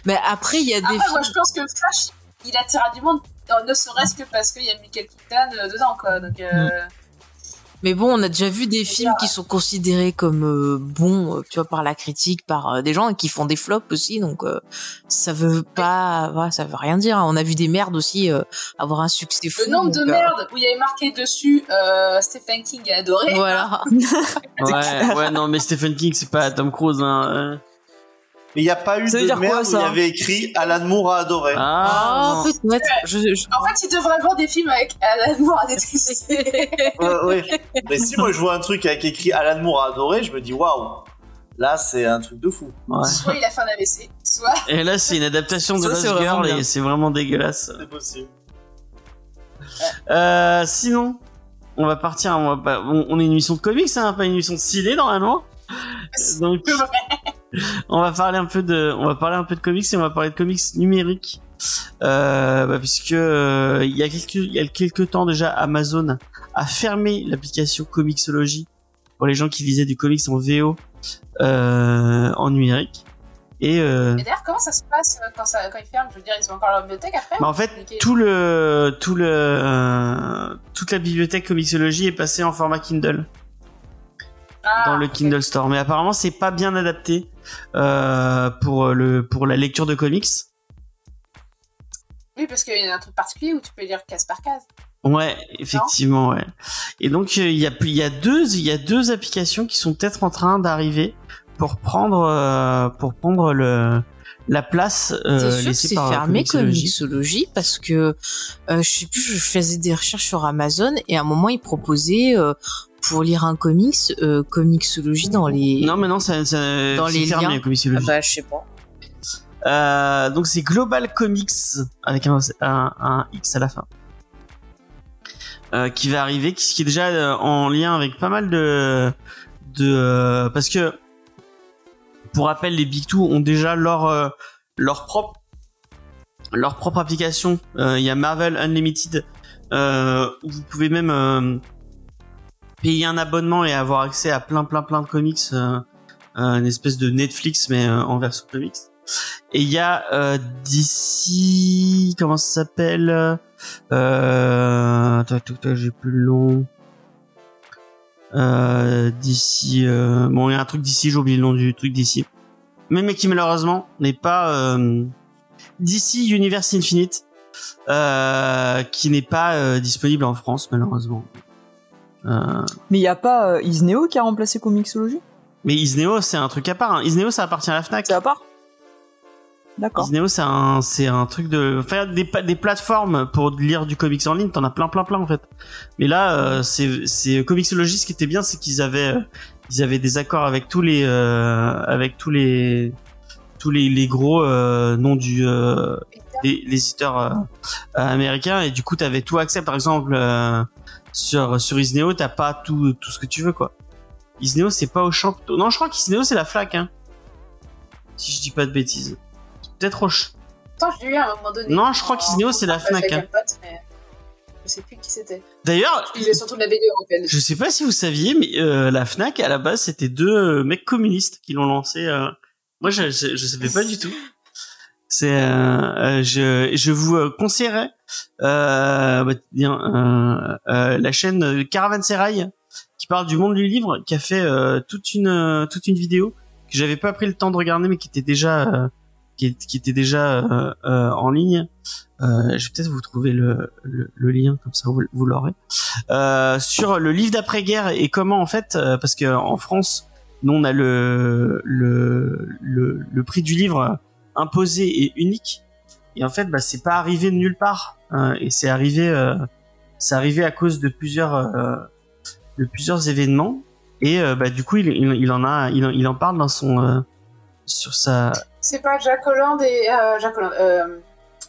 mais après, il y a des Après, moi, films. je pense que Flash, il attirera du monde, ne serait-ce que parce qu'il y a Michael Keaton dedans, quoi. Donc, euh, Mais bon, on a déjà vu des films qui sont considérés comme euh, bons, euh, tu vois, par la critique, par euh, des gens et qui font des flops aussi. Donc, euh, ça veut pas, voilà, ça veut rien dire. hein. On a vu des merdes aussi euh, avoir un succès fou. le nombre de donc, euh, merdes où il y avait marqué dessus euh, Stephen King a adoré. Voilà. Ouais, ouais, non, mais Stephen King, c'est pas Tom Cruise, hein. Mais il n'y a pas eu Ça de dire quoi, merde où il y avait écrit Alan Moore a adoré. Ah, Ah. Je, je- En fait, il devrait voir des films avec Alan Moore à détester. Ouais, ouais. Mais si moi je vois un truc avec écrit Alan Moore a adoré, je me dis waouh, là c'est un truc de fou. Ouais. soit il a fait un AVC, soit. Et là, c'est une adaptation de Lost c'est vraiment Girl et c'est vraiment dégueulasse. C'est possible. Euh, sinon, on va partir. On, va pas- on, on est une émission de comics, hein, pas une émission de ciné normalement. Donc, on va parler un peu de, on va parler un peu de comics et on va parler de comics numériques, euh, bah, puisque euh, il y a quelques, il y a quelques temps déjà, Amazon a fermé l'application Comixology pour les gens qui lisaient du comics en VO euh, en numérique. Et euh, Et d'ailleurs, comment ça se passe euh, quand, ça, quand ils ferment? Je veux dire, ils ont encore leur bibliothèque après bah, en fait, tout le, tout le, euh, toute la bibliothèque Comixology est passée en format Kindle Ah, dans le. Kindle Store. Mais apparemment, c'est pas bien adapté euh, pour le, pour la lecture de comics. Oui, parce qu'il y a un truc particulier où tu peux lire case par case. Ouais, effectivement, ouais. Et donc euh, il y a il y a deux il y a deux applications qui sont peut-être en train d'arriver pour prendre euh, pour prendre le la place euh, sûr que laissée c'est par fermé. Comixology parce que euh, je sais plus, je faisais des recherches sur Amazon et à un moment ils proposaient euh, pour lire un comics, euh, Comixology dans les. Non, mais non, ça, ça Dans c'est les fermé, liens. Ah le bah, je sais pas. Euh, donc c'est Global Comics avec un, un, un X à la fin. Euh, qui va arriver, qui, qui est déjà euh, en lien avec pas mal de de euh, parce que pour rappel les Big Two ont déjà leur euh, leur propre leur propre application. Euh, Il y a Marvel Unlimited euh, où vous pouvez même euh, payer un abonnement et avoir accès à plein plein plein de comics, euh, euh, une espèce de Netflix mais euh, en version comics. Et il y a euh, d'ici comment ça s'appelle euh, attends, j'ai plus le nom. Euh, euh, bon il y a un truc d'ici j'ai oublié le nom du truc d'ici mais qui malheureusement n'est pas euh, d'ici Universe Infinite qui n'est pas disponible en France malheureusement Mais il y a pas euh, Isneo qui a remplacé Comixology mais Isneo c'est un truc à part hein. Isneo ça appartient à la Fnac C'est à part? D'accord. Isneo, c'est un, c'est un truc de faire des, des plateformes pour lire du comics en ligne. T'en as plein, plein, plein en fait. Mais là, euh, c'est, c'est Comixology. Ce qui était bien, c'est qu'ils avaient, euh, ils avaient des accords avec tous les, euh, avec tous les, tous les, les gros euh, noms du, euh, les, les éditeurs euh, américains. Et du coup, t'avais tout accès. Par exemple, euh, sur sur Isneo, t'as pas tout, tout ce que tu veux quoi. Isneo, c'est pas au champ. Non, je crois qu'Isneo, c'est la flaque. Hein. Si je dis pas de bêtises. Peut-être au ch- Attends, je l'ai eu à un moment donné. Non, je crois qu'Isneo, c'est la Fnac, hein. un pote, mais Je sais plus qui c'était. D'ailleurs, Je lisais surtout de la BD européenne. je sais pas si vous saviez, mais euh, la Fnac à la base c'était deux euh, mecs communistes qui l'ont lancé. euh. Moi, je, je je savais pas du tout. C'est, euh, euh, je je vous euh, conseillerais euh, bah, euh, euh, la chaîne Caravansérail qui parle du monde du livre, qui a fait toute une toute une vidéo que j'avais pas pris le temps de regarder, mais qui était déjà qui, qui était déjà en ligne. Je vais peut-être vous trouver le, le, lien comme ça vous, vous l'aurez sur le livre d'après-guerre et comment en fait parce que en France nous on a le le, le prix du livre imposé et unique et en fait bah c'est pas arrivé de nulle part hein, et c'est arrivé euh, c'est arrivé à cause de plusieurs euh, de plusieurs événements et euh, bah du coup il, il, il en a il, en- il en parle dans son euh, sur sa C'est pas Jack Holland et. Euh, Jack Holland. Euh,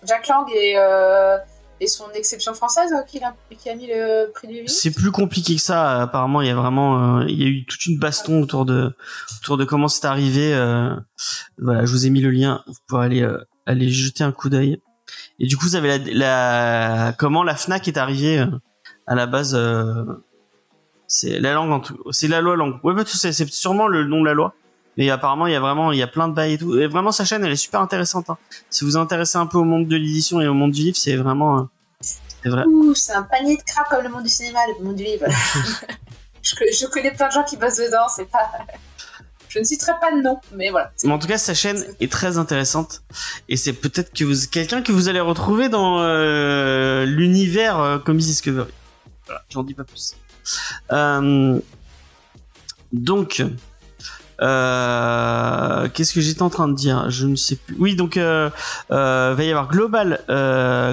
Jack Lang et, euh, et son exception française qui, a, qui a mis le prix du livre? C'est plus compliqué que ça. Apparemment, il y a vraiment, euh, il y a eu toute une baston autour de, autour de comment c'est arrivé. euh. voilà, je vous ai mis le lien. Vous pouvez aller, euh, aller jeter un coup d'œil. Et du coup, vous avez la, la, comment la Fnac est arrivée euh, à la base. euh, c'est la langue en tout, c'est la loi langue. Ouais, bah, c'est c'est sûrement le nom de la loi. Mais apparemment, il y a vraiment, il y a plein de bails et tout. Et vraiment, sa chaîne, elle est super intéressante. hein. Si vous vous intéressez un peu au monde de l'édition et au monde du livre, c'est vraiment, euh, c'est vrai. Ouh, c'est un panier de crap comme le monde du cinéma, le monde du livre. je, je connais plein de gens qui bossent dedans, c'est pas. Je ne citerai pas de nom, mais voilà. Mais en tout cas, sa chaîne est très intéressante et c'est peut-être que vous quelqu'un que vous allez retrouver dans euh, l'univers euh, Comics Discovery. Voilà, j'en dis pas plus. Euh, donc, qu'est-ce que j'étais en train de dire? Je ne sais plus. Oui, donc euh, va y avoir Global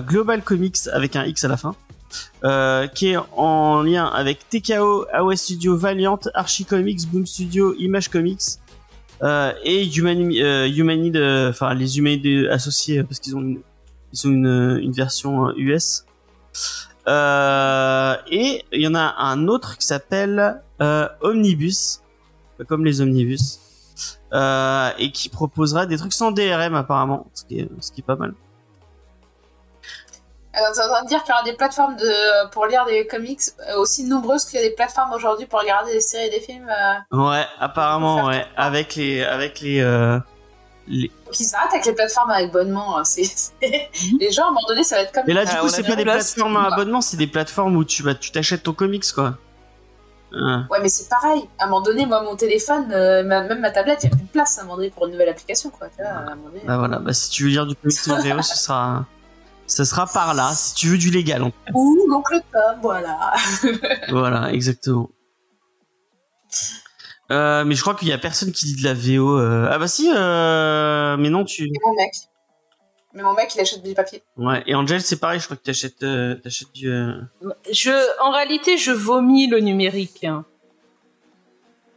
Global Comics avec un X à la fin. Euh, qui est en lien avec TKO, AOS Studio, Valiant, Archie Comics, Boom Studio, Image Comics euh, et Humani, Humanid, euh, enfin les Humanides associés parce qu'ils ont une, ils ont une, version US. Et il y en a un autre qui s'appelle Omnibus, comme les omnibus, et qui proposera des trucs sans DRM apparemment, ce qui ce qui est pas mal. Train de dire qu'il y aura des plateformes de, pour lire des comics euh, aussi nombreuses qu'il y a des plateformes aujourd'hui pour regarder des séries et des films. Euh, Ouais, apparemment, ouais, avec les, avec les, euh, les... qui s'arrêtent avec les plateformes à abonnement. hein, c'est- c'est- Les gens, à un moment donné, ça va être comme. Mais là, du Ah, coup, on a c'est pas des place. plateformes à abonnement, c'est des plateformes où tu vas, tu t'achètes ton comics, quoi. Hein. Ouais, mais c'est pareil. À un moment donné, moi, mon téléphone, euh, ma- même ma tablette, il n'y a plus de place à un moment donné pour une nouvelle application, quoi. Tu vois, à un moment donné, Bah voilà, bah si tu veux lire du comics en VO, ce sera, ce sera par là, si tu veux du légal. Ou l'oncle Tom, voilà. Voilà, exactement. Euh, mais je crois qu'il y a personne qui lit de la VO. euh. Ah bah si, euh... mais non, tu. Et mon mec. Mais mon mec, il achète du papier. Ouais. Et Angel, c'est pareil. Je crois que t'achètes, euh, t'achètes du. euh, Je, en réalité, je vomis le numérique. hein.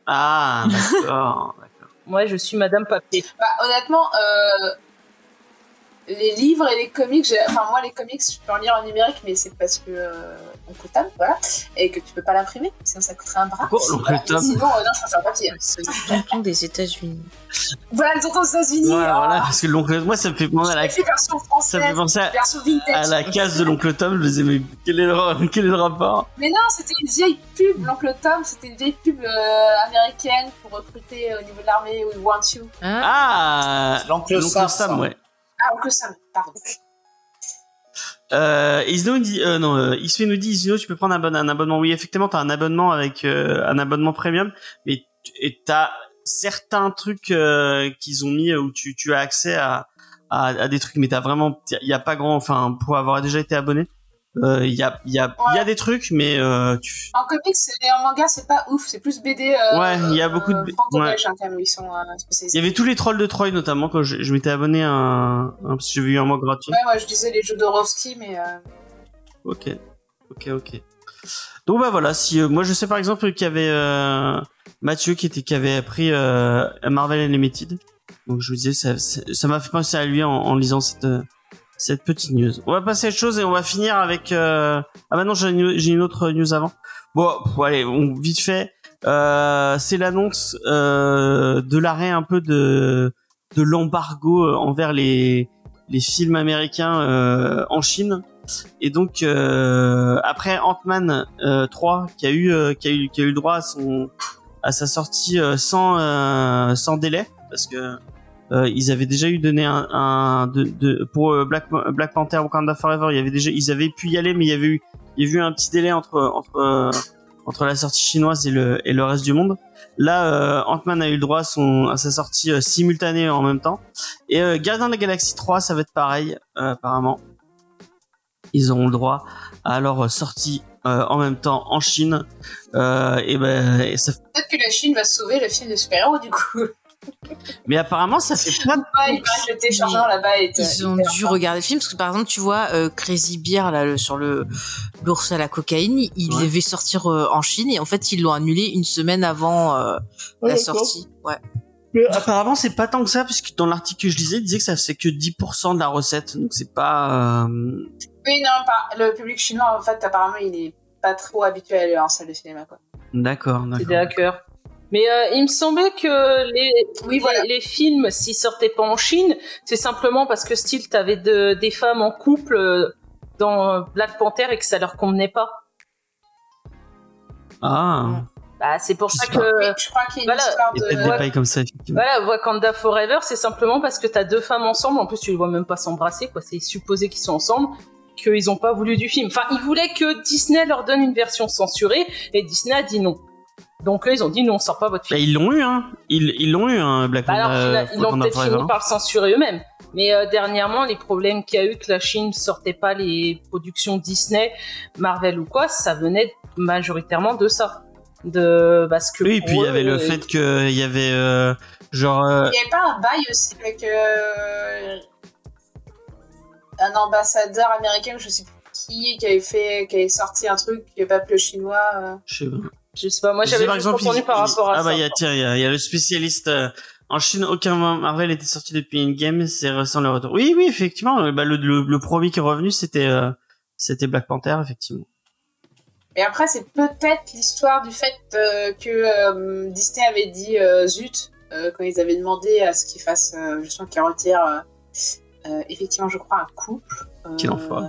Ah, d'accord. Moi, je suis Madame Papier. Bah, honnêtement, euh, les livres et les comics, enfin moi les comics, je peux en lire en numérique, mais c'est parce que euh, on Tom, voilà, et que tu peux pas l'imprimer, sinon ça coûterait un bras. Pourquoi l'oncle Voilà. Tom Sinon, euh, non, je préfère papier. C'est le tonton des États-Unis. Voilà, le tonton aux États-Unis. Ouais, oh, voilà, parce que l'oncle, moi, ça me fait penser à la, version française, ça me fait penser à, à la case de l'oncle Tom. Je me disais, mais quel est le, quel est le rapport? Mais non, c'était une vieille pub, l'oncle Tom, c'était une vieille pub euh, américaine pour recruter euh, au niveau de l'armée We Want You. Hein Ah, L'oncle Sam, Sam, ça. ouais. Ah, oncle Sam, pardon. Euh, dit, euh, non, euh, nous dit, Isno, tu peux prendre un, abonnement-. Oui, effectivement, t'as un abonnement avec euh, un abonnement premium, mais t'as certains trucs euh, qu'ils ont mis où tu, as accès à, à, à des trucs, mais t'as vraiment, il y a pas grand, enfin, pour avoir déjà été abonné, euh, il y a, y a, il y a des trucs, mais euh, tu, En comics et en manga, c'est pas ouf, c'est plus BD. Euh, Ouais, il y a beaucoup de euh, franco-belge, hein, quand même, ils sont euh, il y avait tous les trolls de Troy notamment quand je, je m'étais abonné à un, parce que j'ai vu un mois gratuit. Ouais, moi je disais les jeux d'Orovski, mais. Euh... Ok, ok, ok. Donc bah voilà, si euh, moi je sais par exemple qu'il y avait euh, Mathieu qui était qui avait appris euh, Marvel Unlimited. Donc je vous disais ça ça ça m'a fait penser à lui en, en lisant cette euh, cette petite news. On va passer à autre chose et on va finir avec euh... ah bah non j'ai une, autre news avant. Bon allez on, vite fait euh, c'est l'annonce euh, de l'arrêt un peu de de l'embargo euh, envers les les films américains euh, en Chine. Et donc euh, après Ant-Man euh, 3 qui a eu qui a eu qui a eu droit à son à sa sortie sans sans délai parce que euh, ils avaient déjà eu donné un, pour euh, Black Black Panther Wakanda Forever, il y ils avaient pu y aller mais il y avait eu un petit délai euh, entre la sortie chinoise et le reste du monde. Là Ant-Man a eu le droit à sa sortie simultanée en même temps et Gardien de la Galaxie 3 ça va être pareil apparemment ils auront le droit à leur sortie en même temps en Chine. Ben. Peut-être que la Chine va sauver le film de super-héros du coup. Mais apparemment, ça fait. Ouais, que le téléchargement là-bas est. Ils ont dû regarder le film parce que par exemple, tu vois, euh, Crazy Bear là le- sur le l'ours à la cocaïne, il Ouais. devait sortir euh, en Chine et en fait ils l'ont annulé une semaine avant euh, la sortie. Ouais. Mais apparemment, c'est pas tant que ça, puisque dans l'article que je lisais, il disait que ça faisait que 10% de la recette, donc c'est pas. euh, Oui, non, pas- le public chinois, en fait, apparemment, il est pas trop habitué à aller en salle de cinéma, quoi. D'accord, C'est des d'accord. hackers. Mais euh, il me semblait que les, Oui, les- voilà. les films, s'ils sortaient pas en Chine, c'est simplement parce que style, t'avais de, des femmes en couple euh, dans Black Panther et que ça leur convenait pas. Ah, Bah, c'est pour Je ça que Oui, je crois qu'il y a une Voilà. histoire de comme ça, voilà, Wakanda Forever, c'est simplement parce que t'as deux femmes ensemble. En plus, tu les vois même pas s'embrasser, quoi. C'est supposé qu'ils sont ensemble, qu'ils ont pas voulu du film. Enfin, ils voulaient que Disney leur donne une version censurée et Disney a dit non. Donc eux, ils ont dit non, on sort pas votre Bah, film. ils l'ont eu, hein. Ils ils l'ont eu, hein, Black Bah alors, Panther, fina- ils l'ont peut-être fini par le censurer eux-mêmes. Mais euh, dernièrement, les problèmes qu'il y a eu que la Chine sortait pas les productions Disney, Marvel ou quoi, ça venait majoritairement de ça. De parce que Oui, pour puis il y avait le euh, fait qu'il y avait euh, genre euh, Il n'y avait pas un bail aussi avec euh, un ambassadeur américain, je sais plus qui, qui avait fait, qui avait sorti un truc qui n'est pas plus chinois. euh. je sais pas. Je sais pas, moi j'avais par exemple, entendu il- par il- rapport à ah ça. bah il y a tiens, il y a, il y a le spécialiste euh, en Chine aucun Marvel était sorti depuis Endgame, c'est récent le retour. Oui oui, effectivement, euh, bah, le, le, le premier qui est revenu c'était euh, c'était Black Panther effectivement. Et après, c'est peut-être l'histoire du fait euh, que Disney avait dit zut quand ils avaient demandé à ce qu'ils fassent justement qu'ils retirent effectivement, je crois, un couple. Euh, Quel enfoiré.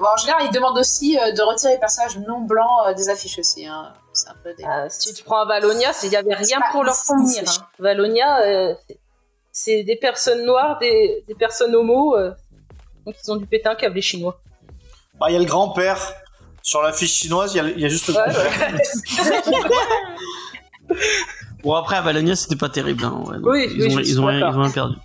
Bon, en général, ils demandent aussi euh, de retirer les personnages non blancs euh, des affiches aussi. Hein. C'est un peu des... Ah, si tu prends Valonia, il y avait rien pour leur fournir. hein. Valonia, euh, c'est- des personnes noires, des, des personnes homo, euh, donc ils ont dû péter un câble les Chinois. Bah, il y a le grand-père. Sur la fiche chinoise, il y a, il y a juste le Ouais, grand-père. ouais. Bon après à Valonia c'était pas terrible hein, ouais, donc Oui, ils, oui, ont, ils, ont, rien- d'accord. ils ont rien perdu.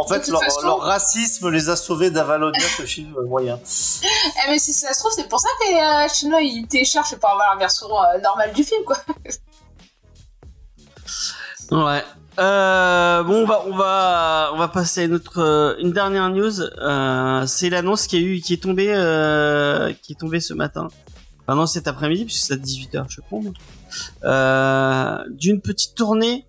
En fait, leur, façon- leur racisme les a sauvés d'Avalonia, ce film moyen. Eh, mais si ça se trouve, c'est pour ça que les euh, Chinois ils téléchargent pour avoir la version euh, normale du film, quoi. Ouais. Euh, bon, on va, on va, on va passer à une autre, euh, une dernière news. Euh, c'est l'annonce qui a eu, qui est tombée, euh, qui est tombée ce matin. enfin non cet après-midi puisque c'est à 18h je crois euh, d'une petite tournée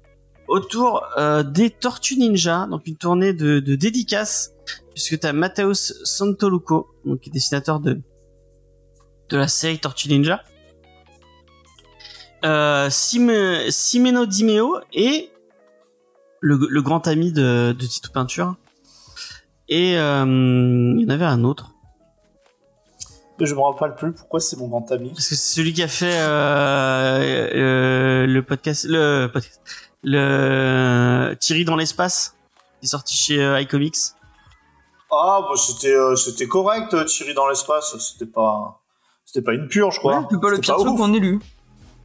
autour euh, des Tortues Ninja donc une tournée de, de dédicaces puisque t'as Mateus Santoluco donc qui est dessinateur de de la série Tortues Ninja euh, Sim- Simeno Dimeo et le, le grand ami de, de Tito Peinture et euh, il y en avait un autre je me rappelle plus pourquoi c'est mon grand ami. Parce que c'est celui qui a fait euh, euh, le podcast, le podcast, le Thierry dans l'espace, qui est sorti chez euh, iComics. Ah, bah c'était euh, c'était correct, euh, Thierry dans l'espace. C'était pas c'était pas une pure, je crois. Ouais, c'est pas le pire truc qu'on ait lu.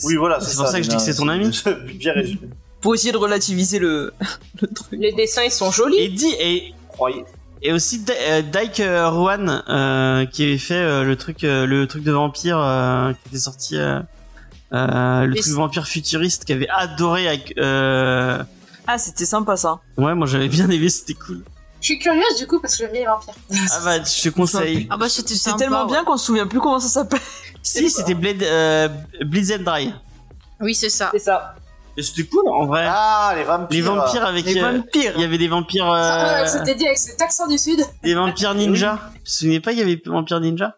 Oui, voilà, C'est c'est pour ça que je dis que c'est ton ami. Bien résumé. Pour essayer de relativiser le, le truc. Les dessins, ils sont jolis. Et dit et Croyez. et aussi euh, Dyke euh, Rowan euh, qui avait fait euh, le truc euh, le truc de vampire euh, qui était sorti le Mais truc vampire futuriste qui avait adoré avec euh... Ah, c'était sympa ça. ouais moi j'avais bien aimé c'était cool Je suis curieuse du coup parce que j'aime bien les vampires. ah bah je te conseille Ah bah c'était C'est sympa, tellement ouais. bien qu'on se souvient plus comment ça s'appelle. si c'était Blade euh, Blitz and Dry Oui, c'est ça. C'est ça. Et c'était cool en vrai Ah, les vampires. les vampires avec Les euh, vampires. il y avait des vampires Ah, euh, C'était dit avec cet accent du sud. des vampires ninja vous vous souvenez pas il y avait des vampires ninja?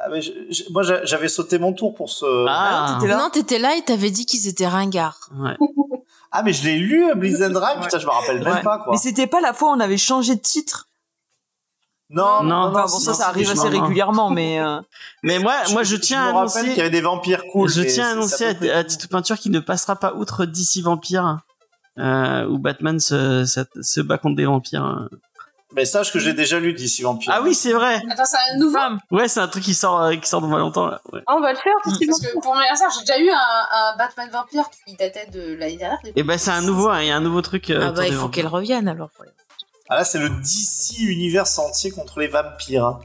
Ah, mais je- je- moi, j'a- j'avais sauté mon tour pour ce. ah là Non, t'étais là et t'avais dit qu'ils étaient ringards. ouais Ah, mais je l'ai lu, Blizz and Drive. Putain, je me rappelle même Ouais. pas, quoi. Mais c'était pas la fois où on avait changé de titre? Non, Non, Enfin, bon, ça, ça arrive je assez non, non. régulièrement, mais euh, mais moi moi je tiens à rappelle qu'il y annoncer avait des vampires cool. je tiens à annoncer à, à Tito Peinture qu'il ne passera pas outre DC Vampire euh, où Batman se, se, se bat contre des vampires hein. Mais sache que j'ai déjà lu d'ici Vampire. ah oui c'est vrai Attends, c'est un nouveau. ouais c'est un truc qui sort euh, qui sort dans pas longtemps là ouais. Ah, on va le faire, tout Parce que pour mon anniversaire, j'ai déjà eu un, un Batman vampire qui datait de l'année dernière. et ben c'est un nouveau hein, il y a un nouveau truc euh, Ah bah il faut qu'elle revienne alors. Ah là, c'est le DC univers entier contre les vampires.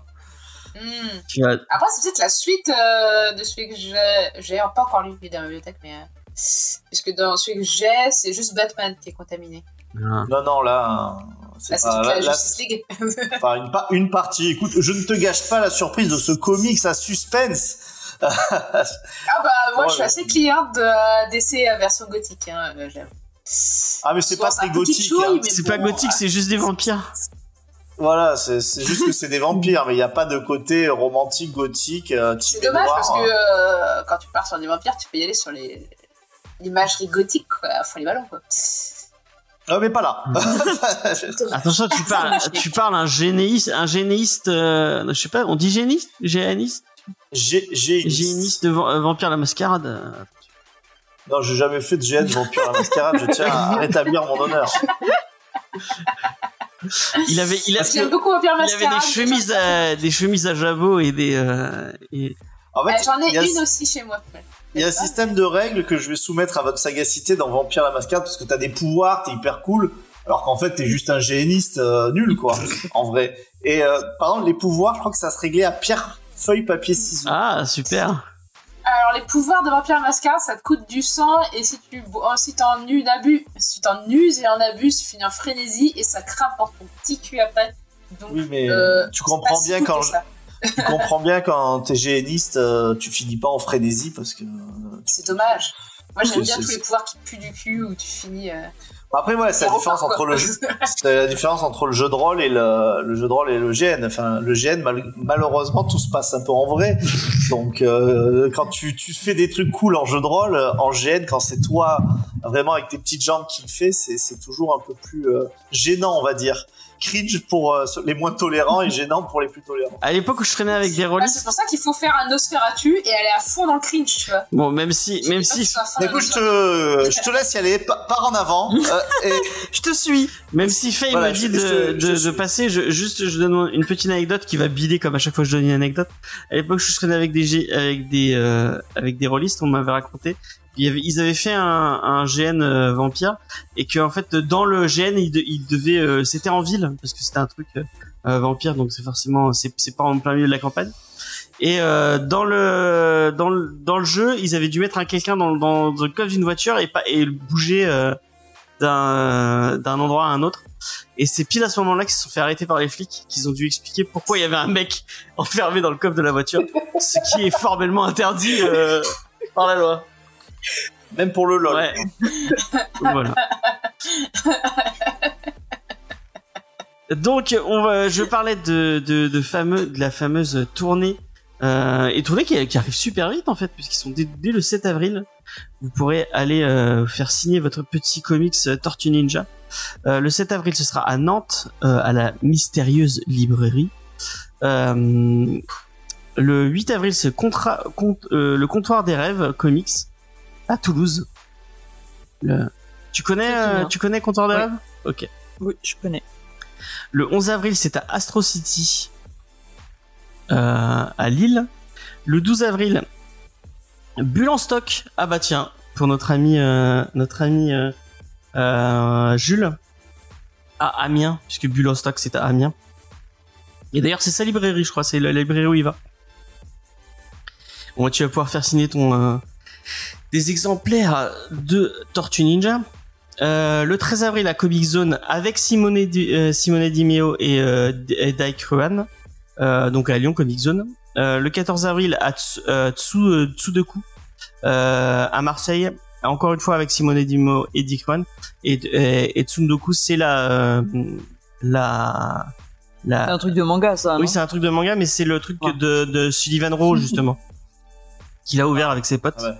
Hmm. Tu vas- Après, c'est peut-être la suite euh, de celui que j'ai. J'ai pas encore lu, dans la bibliothèque, mais. euh, Puisque dans celui que j'ai, c'est juste Batman qui est contaminé. Ah. Non, non, là, c'est pas, là, la Justice League. pas une, pa- une partie. Écoute, je ne te gâche pas la surprise de ce comics à suspense. Ah bah, moi, Ouais, je suis assez cliente de euh, DC euh, version gothique, hein, euh, j'avoue. Ah, mais c'est pas très gothique. hein. c'est bon, pas gothique c'est juste des vampires Voilà, c'est juste que c'est des vampires, mais il n'y a pas de côté romantique, gothique. euh, C'est dommage noir, parce que hein. euh, quand tu pars sur des vampires, tu peux y aller sur les l'imagerie gothique, quoi, à fond les ballons, quoi. Ah, mais pas là. attention tu parles tu parles un généiste un généiste euh, je sais pas on dit géniste géaniste? Géniste de euh, vampire la mascarade euh, Non, j'ai jamais fait de GN Vampire la mascarade. Je tiens à rétablir mon honneur. il avait il, a, J'aime beaucoup Vampire il avait Mascarade. des chemises à, des chemises à jabot et des euh, et En fait, Euh, J'en ai il y a- une aussi chez moi. Il y a un système de règles que je vais soumettre à votre sagacité dans Vampire la Mascarade parce que t'as des pouvoirs, t'es hyper cool, alors qu'en fait t'es juste un géniste euh, nul quoi, en vrai. Et euh, par exemple les pouvoirs, je crois que ça se réglait à pierre, feuille, papier, ciseaux. ah super Alors, les pouvoirs de Vampire Mascarade, ça te coûte du sang, et si tu oh, si t'en uses, abus, si t'en uses et en abuses, tu finis en frénésie, et ça crame pour ton petit cul après. Donc, Oui, mais euh, tu comprends bien quand ça. Tu comprends bien quand t'es géniste, euh, tu finis pas en frénésie parce que. euh, C'est dommage. Moi, j'aime bien tous les pouvoirs qui puent du cul, où tu finis... euh, Après ouais, c'est la différence quoi. entre le jeu, c'est la différence entre le jeu de rôle et le, le jeu de rôle et le GN. Enfin, le GN, mal- malheureusement, tout se passe un peu en vrai. Donc, euh, quand tu, tu fais des trucs cool en jeu de rôle, en GN, quand c'est toi vraiment avec tes petites jambes qui le fait, c'est, c'est toujours un peu plus euh, gênant, on va dire. Cringe pour euh, les moins tolérants et gênant pour les plus tolérants. à l'époque où je traînais avec des rôlistes c'est pour ça qu'il faut faire un Nosferatu et aller à fond dans le cringe, tu vois. bon même si même si d'un écoute, je te, je te laisse y aller, pa- pars en avant. euh, et je te suis. Même si Faye Voilà, m'a dit je- de, je de, passer, je, juste je donne une petite anecdote qui va bider comme à chaque fois que je donne une anecdote. À l'époque, je traînais avec des avec des euh, avec des rôlistes, on m'avait raconté. Ils avaient fait un, un GN euh, vampire et que en fait dans le GN ils, de- ils devaient euh, c'était en ville parce que c'était un truc euh, euh, vampire donc c'est forcément c'est pas en plein milieu de la campagne. Et euh, dans le dans le dans le jeu, ils avaient dû mettre un quelqu'un dans dans, dans le coffre d'une voiture et pas et le bouger d'un d'un endroit à un autre. Et c'est pile à ce moment-là qu'ils se sont fait arrêter par les flics, qu'ils ont dû expliquer pourquoi il y avait un mec enfermé dans le coffre de la voiture, ce qui est formellement interdit par la loi. Même pour le LOL. Ouais. voilà. Donc, on va, je parlais de, de, de, fameux, de la fameuse tournée, euh, et tournée qui, qui arrive super vite en fait, puisqu'ils sont dès, dès le 7 avril. Vous pourrez aller euh, faire signer votre petit comics euh, Tortue Ninja. Euh, le 7 avril, ce sera à Nantes, euh, à la mystérieuse librairie. Euh, le 8 avril, c'est contra- cont- euh, le comptoir des rêves comics à Toulouse. Le- Tu connais, euh, tu connais comptoir des Oui. rêves Ok. Oui, je connais. Le 11 avril, c'est à Astro City, euh, à Lille. Le 12 avril, Bulle en stock. Ah bah tiens, pour notre ami, euh, notre ami Jules, à Amiens, puisque Bulle en stock, c'est à Amiens. Et d'ailleurs, c'est sa librairie, je crois, c'est la librairie où il va. Bon, tu vas pouvoir faire signer ton des exemplaires de Tortue Ninja. Euh, le 13 avril à Comic Zone avec Simone, Di, euh, Simone Di Meo et, euh, et Dai Kruan, euh, donc à Lyon Comic Zone. Euh, le 14 avril à Tsu, euh, Tsu, euh, Tsudoku euh, à Marseille, encore une fois avec Simone Di Meo et Dick Kruan. Et, et, et Tsundoku, c'est la euh, la la C'est un truc de manga, ça. oui, c'est un truc de manga, mais c'est le truc Ouais. de, de Sullivan Rowe, justement. qu'il a ouvert avec ses potes. Ah ouais.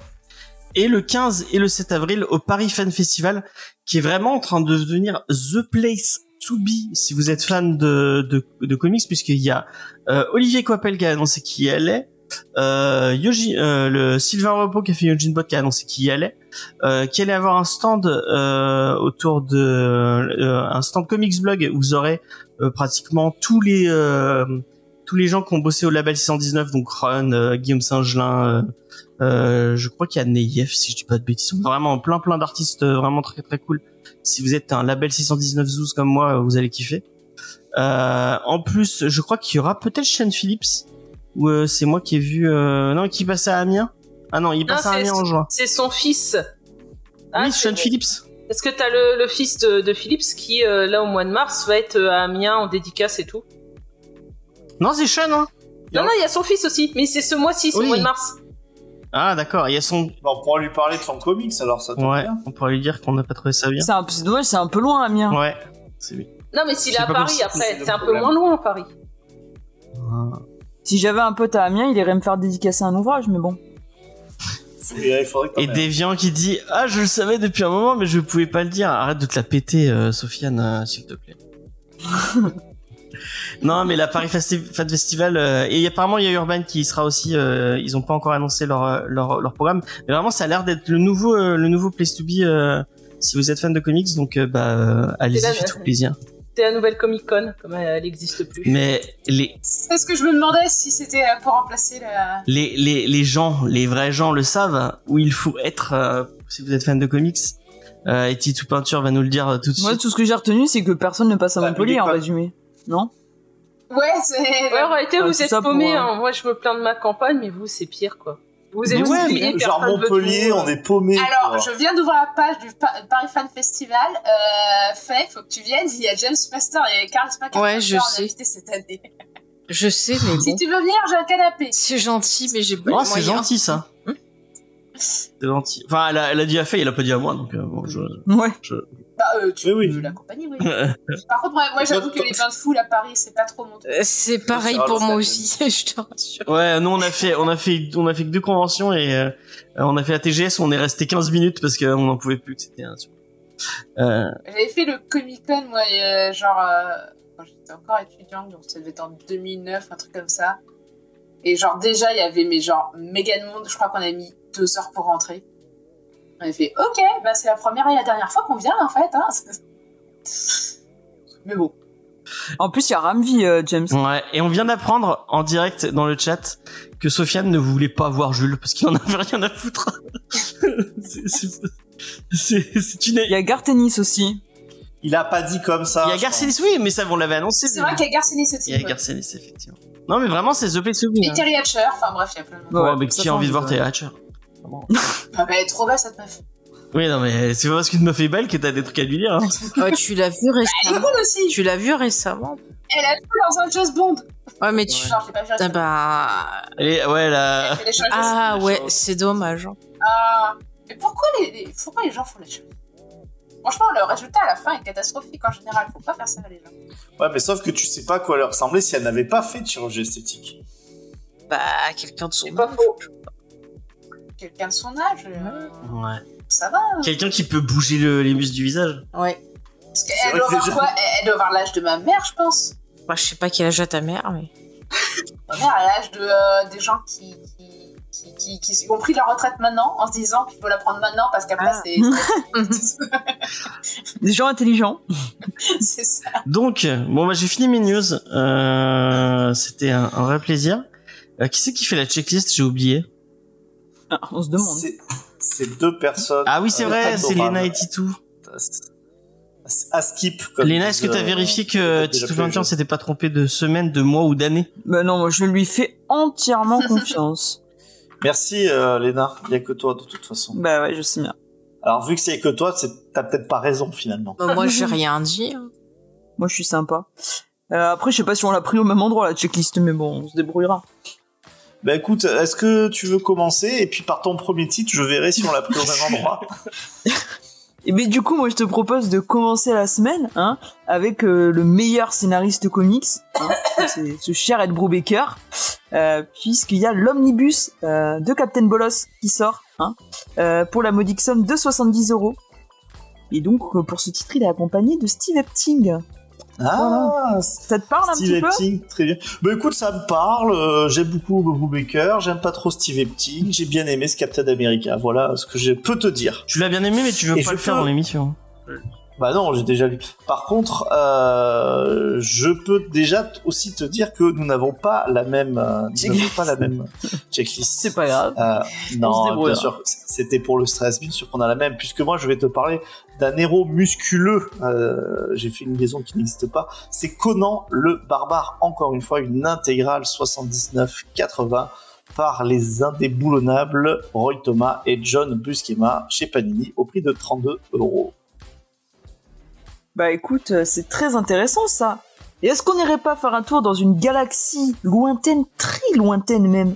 Et le 15 et le 7 avril au Paris Fan Festival, qui est vraiment en train de devenir the place to be si vous êtes fan de, de, de comics, puisqu'il y a euh, Olivier Coppel qui a annoncé qui y allait, euh, Yoji, euh, le Sylvain Repos qui a fait Eugene Bot qui a annoncé qui y allait, euh, qui allait avoir un stand euh, autour de euh, un stand comics blog où vous aurez euh, pratiquement tous les euh, tous les gens qui ont bossé au label 619 donc Ron, Guillaume Saint-Gelin, euh, euh, je crois qu'il y a Neyef si je dis pas de bêtises, vraiment plein plein d'artistes euh, vraiment très très cool. Si vous êtes un label 619 Zouz comme moi, vous allez kiffer. Euh, en plus, je crois qu'il y aura peut-être Shane Phillips ou euh, c'est moi qui ai vu euh, non qui passait à Amiens. Ah non, il passe Non, à Amiens en juin. C'est son fils. Ah, oui, Sean Phillips. Est-ce que t'as le, le fils de, de Philips qui, euh, là, au mois de mars, va être euh, à Amiens en dédicace et tout Non, c'est Sean hein. Non, non, il y a son fils aussi, mais c'est ce mois-ci, c'est Oui. mois de mars. Ah d'accord, il y a son Bah, on pourra lui parler de son comics alors ça tombe Ouais, bien. on pourrait lui dire qu'on n'a pas trouvé ça bien. C'est un- c'est dommage, c'est un peu loin, Amiens. Ouais, c'est lui. Non, mais s'il est à Paris si après, c'est un peu moins loin, Paris. Si j'avais un pote à Amiens, il irait me faire dédicacer un ouvrage, mais bon. Et. Deviant qui dit Ah, je le savais depuis un moment, mais je pouvais pas le dire. Arrête de te la péter, euh, Sofiane, euh, s'il te plaît. non, mais la Paris Festi- Fan Festival, euh, et apparemment il y a Urban qui y sera aussi. euh, ils ont pas encore annoncé leur, euh, leur, leur programme, mais vraiment ça a l'air d'être le nouveau, euh, le nouveau place to be euh, si vous êtes fan de comics. Donc euh, bah euh, allez-y, faites-vous plaisir. C'est la nouvelle Comic Con, comme elle, elle existe plus. Mais les, C'est ce que je me demandais si c'était pour remplacer la. les, les, les gens, les vrais gens le savent, où il faut être euh, si vous êtes fan de comics. Euh, et Titou Peinture va nous le dire tout de Moi, suite. tout ce que j'ai retenu, c'est que personne ne passe à Bah, Montpellier, en résumé. Non? Ouais, c'est. Ouais, en réalité, Ouais, vous êtes paumés. euh, hein. Moi, je me plains de ma campagne, mais vous, c'est pire, quoi. Vous Mais êtes ouais, oubliés, mais Genre Montpellier, on est paumé. Alors, je viens d'ouvrir la page du Pa- Paris Fan Festival. Euh, Faye, faut que tu viennes. Il y a James Master et Charisma Ouais, je sais. invité cette année. Je sais, mais Si bon. tu veux venir, j'ai un canapé. C'est gentil, mais j'ai pas Oh, c'est gentil ça. Hmm c'est gentil. Enfin, elle a, elle a dit à fait, elle a pas dit à moi, donc euh, bon, je. Ouais. Bah, euh, tu Oui, oui. l'accompagner, oui. Par contre, moi, moi, j'avoue que les bains de foule à Paris, c'est pas trop mon truc. Euh, C'est pareil pour moi aussi, je te rassure. ouais, nous on a fait, on a fait, on a fait que deux conventions et euh, on a fait la TGS, on est resté 15 minutes parce qu'on n'en pouvait plus, c'était un. Euh, J'avais fait le Comic Con, moi, euh, genre, euh, quand j'étais encore étudiante, donc ça devait être en 2009, un truc comme ça. Et genre, déjà, il y avait, mais genre, méga de monde, je crois qu'on a mis deux heures pour rentrer. On a fait, ok, bah c'est la première et la dernière fois qu'on vient, en fait, hein. Mais bon. En plus, il y a Ramvi, euh, James. ouais, et on vient d'apprendre en direct dans le chat que Sofiane ne voulait pas voir Jules parce qu'il en avait rien à foutre. c'est, une. Il y a Gartenis aussi. Il a pas dit comme ça. Il y a Garcenis, oui, mais ça on l'avait annoncé. C'est vrai qu'il y a Garcenis cette Il y a Garcenis, effectivement. Non, mais vraiment, c'est The Place to Be. Et. Terry Hatcher, enfin bref, il y a plein de. Ouais, Ouais, mais qui a envie de voir. Terry Hatcher Ah, bah, elle est trop belle, cette meuf. Oui, non, mais c'est pas parce qu'une meuf est belle que t'as des trucs à lui dire. Hein. Ouais, tu l'as vu Elle est récemment. cool aussi. Tu l'as vu récemment. Elle a joué dans un Just Bond. Ouais, mais tu. Genre, pas vu Ah bah. Elle est- ouais, Elle fait choses. Ah ouais, c'est dommage. hein. Ah. Mais pourquoi les, les- pourquoi les gens font les choses? Franchement, le résultat à la fin est catastrophique en général. Faut pas faire ça, les gens. Ouais, mais sauf que tu sais pas à quoi elle ressemblait si elle n'avait pas fait de chirurgie esthétique. Bah, quelqu'un de son. C'est pas faux. Quelqu'un de son âge, euh, Ouais. ça va. hein. Quelqu'un qui peut bouger le- les muscles du visage. Ouais. Parce qu'elle doit déjà- quoi? Elle doit avoir l'âge de ma mère, je pense. Bah, je sais pas quel âge a ta mère, mais. Ma mère a l'âge de, euh, des gens qui, qui, qui, qui, qui ont pris leur retraite maintenant en se disant qu'il faut la prendre maintenant parce qu'après Ah. c'est Des gens intelligents. c'est ça. Donc, bon, bah, j'ai fini mes news. Euh, C'était un, un vrai plaisir. Euh, qui c'est qui fait la checklist? J'ai oublié. On se demande. C'est- C'est deux personnes. Ah oui, c'est euh, vrai, c'est. Lena et Titou. À skip. comme Lena, disent, est-ce que t'as euh, vérifié que Titou plus 21 jeunes. s'était pas trompé de semaine, de mois ou d'année? Bah non, moi je lui fais entièrement confiance. Merci, euh, Léna. Il y a que toi, de toute façon. bah ouais, je sais bien. Alors, vu que c'est que toi, c'est- t'as peut-être pas raison, finalement. Bah, moi, j'ai rien dit. hein. Moi je suis sympa. Euh, après, je sais pas si on l'a pris au même endroit la checklist, mais bon, on se débrouillera. Bah écoute, est-ce que tu veux commencer? Et puis par ton premier titre, je verrai si on l'a pris au même endroit. Et ben du coup, moi je te propose de commencer la semaine hein, avec euh, le meilleur scénariste comics, hein, c'est ce cher Ed Brubaker, euh, puisqu'il y a l'omnibus euh, de Captain Bolos qui sort hein, euh, pour la modique somme de 70 euros. Et donc pour ce titre, il est accompagné de Steve Epting. Ah, Ça te parle un Steve petit peu? Epting, très bien. Bah écoute, ça me parle. euh, j'aime beaucoup Bobo Baker. J'aime pas trop Steve Epting. J'ai bien aimé ce Captain America. Voilà ce que je peux te dire. Tu l'as bien aimé, mais tu veux Et pas le faire peux- dans l'émission. Bah non, j'ai déjà lu. Par contre, euh, je peux déjà aussi te dire que nous n'avons pas la même, euh, nous n'avons pas la même checklist. C'est pas grave. Euh, non, bien sûr, c'était pour le stress, bien sûr qu'on a la même, puisque moi je vais te parler d'un héros musculeux. Euh, J'ai fait une liaison qui n'existe pas. C'est Conan le barbare. Encore une fois, une intégrale 79-80 par les indéboulonnables Roy Thomas et John Buscema chez Panini au prix de 32 euros. Bah écoute, euh, c'est très intéressant ça. Et est-ce qu'on n'irait pas faire un tour dans une galaxie lointaine, très lointaine même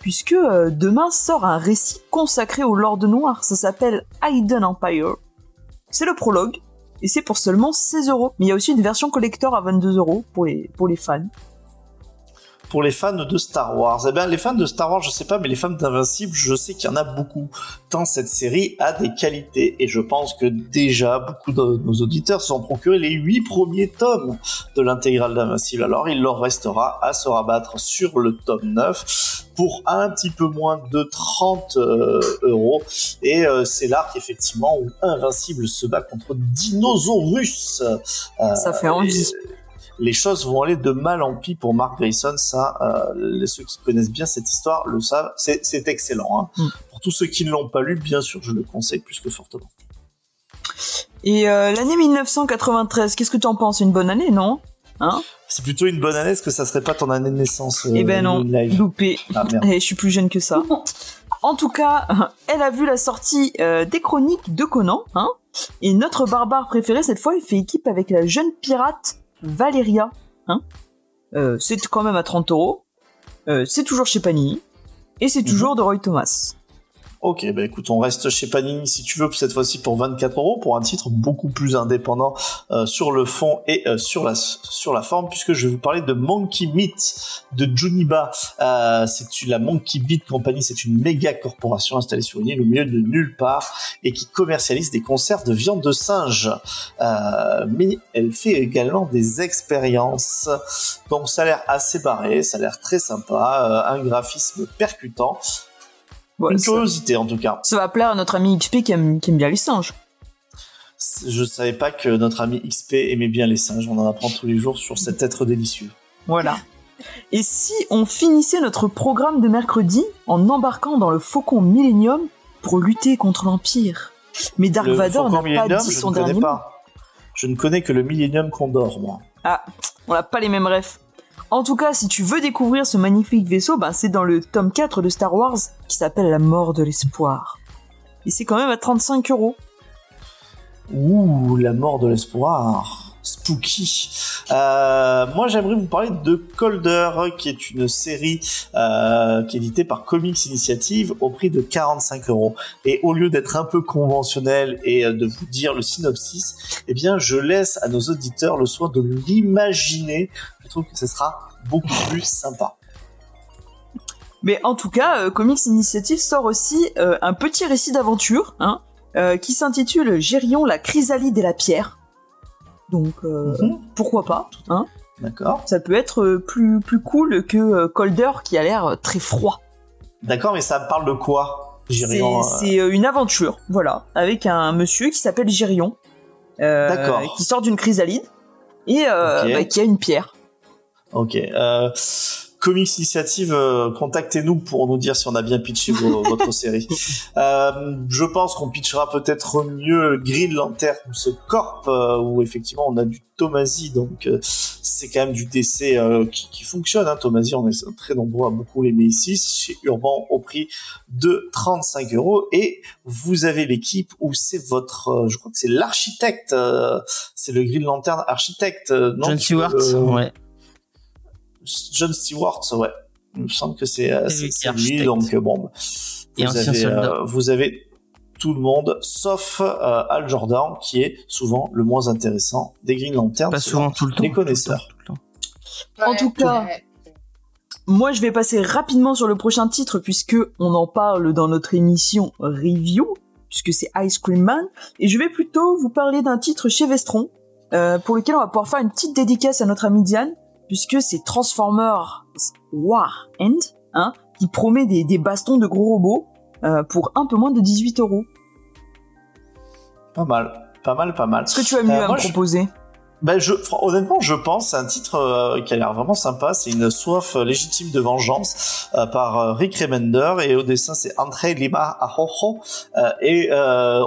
Puisque euh, demain sort un récit consacré au Lord Noir, ça s'appelle Hidden Empire. C'est le prologue, et c'est pour seulement 16 euros. Mais il y a aussi une version collector à 22 euros pour les, pour les fans. Pour les fans de Star Wars. Eh bien, les fans de Star Wars, je sais pas, mais les fans d'Invincible, je sais qu'il y en a beaucoup. Tant cette série a des qualités, et je pense que déjà beaucoup de nos auditeurs se sont procurés les huit premiers tomes de l'intégrale d'Invincible. Alors, il leur restera à se rabattre sur le tome 9 pour un petit peu moins de 30 euh, euros. Et euh, c'est l'arc, effectivement, où Invincible se bat contre Dinosaurus. Euh, Ça fait envie. et- les choses vont aller de mal en pis pour Mark Grayson. Ça, euh, les- ceux qui connaissent bien cette histoire le savent. C'est excellent. hein. Mm. Pour tous ceux qui ne l'ont pas lu, bien sûr, je le conseille plus que fortement. Et euh, l'année 1993, qu'est-ce que tu en penses? Une bonne année, non? Hein? C'est plutôt une bonne année. Est-ce que ça serait pas ton année de naissance euh, Eh ben non, live loupé. Ah. Et je suis plus jeune que ça. En tout cas, elle a vu la sortie euh, des chroniques de Conan, hein, et notre barbare préféré cette fois, il fait équipe avec la jeune pirate Valéria, hein. Euh, c'est quand même à 30 euros. Euh, c'est toujours chez Panini, et c'est toujours de Roy Thomas. Ok, bah écoute, on reste chez Panini si tu veux, cette fois-ci pour 24 euros, pour un titre beaucoup plus indépendant euh, sur le fond et euh, sur la sur la forme, puisque je vais vous parler de Monkey Meat de Juniba. Euh, c'est la Monkey Beat Company, c'est une méga corporation installée sur une île au milieu de nulle part et qui commercialise des conserves de viande de singe. Euh, mais elle fait également des expériences. Donc ça a l'air assez barré, ça a l'air très sympa, euh, un graphisme percutant. Une ça, curiosité en tout cas. ça va plaire à notre ami XP qui aime, qui aime bien les singes. Je savais pas que notre ami XP aimait bien les singes. On en apprend tous les jours sur cet être délicieux. Voilà. Et si on finissait notre programme de mercredi en embarquant dans le Faucon Millennium pour lutter contre l'Empire? Mais Dark Le Vador n'a pas dit je son ne dernier mot. pas. Je ne connais que le Millennium Condor, moi. Ah, on n'a pas les mêmes refs. En tout cas, si tu veux découvrir ce magnifique vaisseau, ben c'est dans le tome 4 de Star Wars qui s'appelle La mort de l'espoir. et c'est quand même à 35 euros. Ouh, la mort de l'espoir. Spooky. Euh, moi, j'aimerais vous parler de Colder, qui est une série euh, qui est éditée par Comics Initiative au prix de 45 euros. Et au lieu d'être un peu conventionnel et euh, de vous dire le synopsis, eh bien, je laisse à nos auditeurs le soin de l'imaginer. Je trouve que ce sera beaucoup plus sympa. Mais en tout cas, Comics Initiative sort aussi un petit récit d'aventure, hein, qui s'intitule Gérion, la chrysalide et la pierre. Donc euh, Mhm. pourquoi pas, hein D'accord. Ça peut être euh, plus plus cool que euh, Colder qui a l'air très froid. D'accord, mais ça parle de quoi euh, c'est, euh, une aventure, voilà, avec un monsieur qui s'appelle Gérion, euh, D'accord. qui sort d'une chrysalide et bah, qui a une pierre. Ok. Comics Initiative, euh, contactez-nous pour nous dire si on a bien pitché vo- votre série. Euh, je pense qu'on pitchera peut-être mieux Green Lantern ce Corp, euh, où effectivement on a du Tomasi, donc euh, c'est quand même du DC euh, qui, qui fonctionne. Hein. Tomasi, on est très nombreux à beaucoup l'aimer ici, chez Urban au prix de 35 euros. Et vous avez l'équipe où c'est votre, euh, je crois que c'est l'architecte, euh, c'est le Green Lantern architecte. euh, non, John Stewart, ouais. John Stewart, ouais. Il me semble que c'est euh, lui donc euh, bon. Et Vous ancien avez, soldat. euh, vous avez tout le monde, sauf euh, Al Jordan, qui est souvent le moins intéressant des Green Lantern. Pas souvent, tout le temps. Les connaisseurs. tout le temps, tout le temps. En tout cas, ouais. Moi, je vais passer rapidement sur le prochain titre puisque on en parle dans notre émission review, puisque c'est Ice Cream Man, et je vais plutôt vous parler d'un titre chez Vestron, euh, pour lequel on va pouvoir faire une petite dédicace à notre ami Diane, puisque c'est Transformers War End, hein, qui promet des, des bastons de gros robots euh, pour un peu moins de 18 euros. Pas mal. Pas mal, pas mal. Est-ce que tu as mieux Euh, à moi, me je- proposer? Ben je, honnêtement, je pense c'est un titre euh, qui a l'air vraiment sympa. C'est une soif légitime de vengeance euh, par Rick Remender et au dessin c'est André Lima Ajojo. Euh, et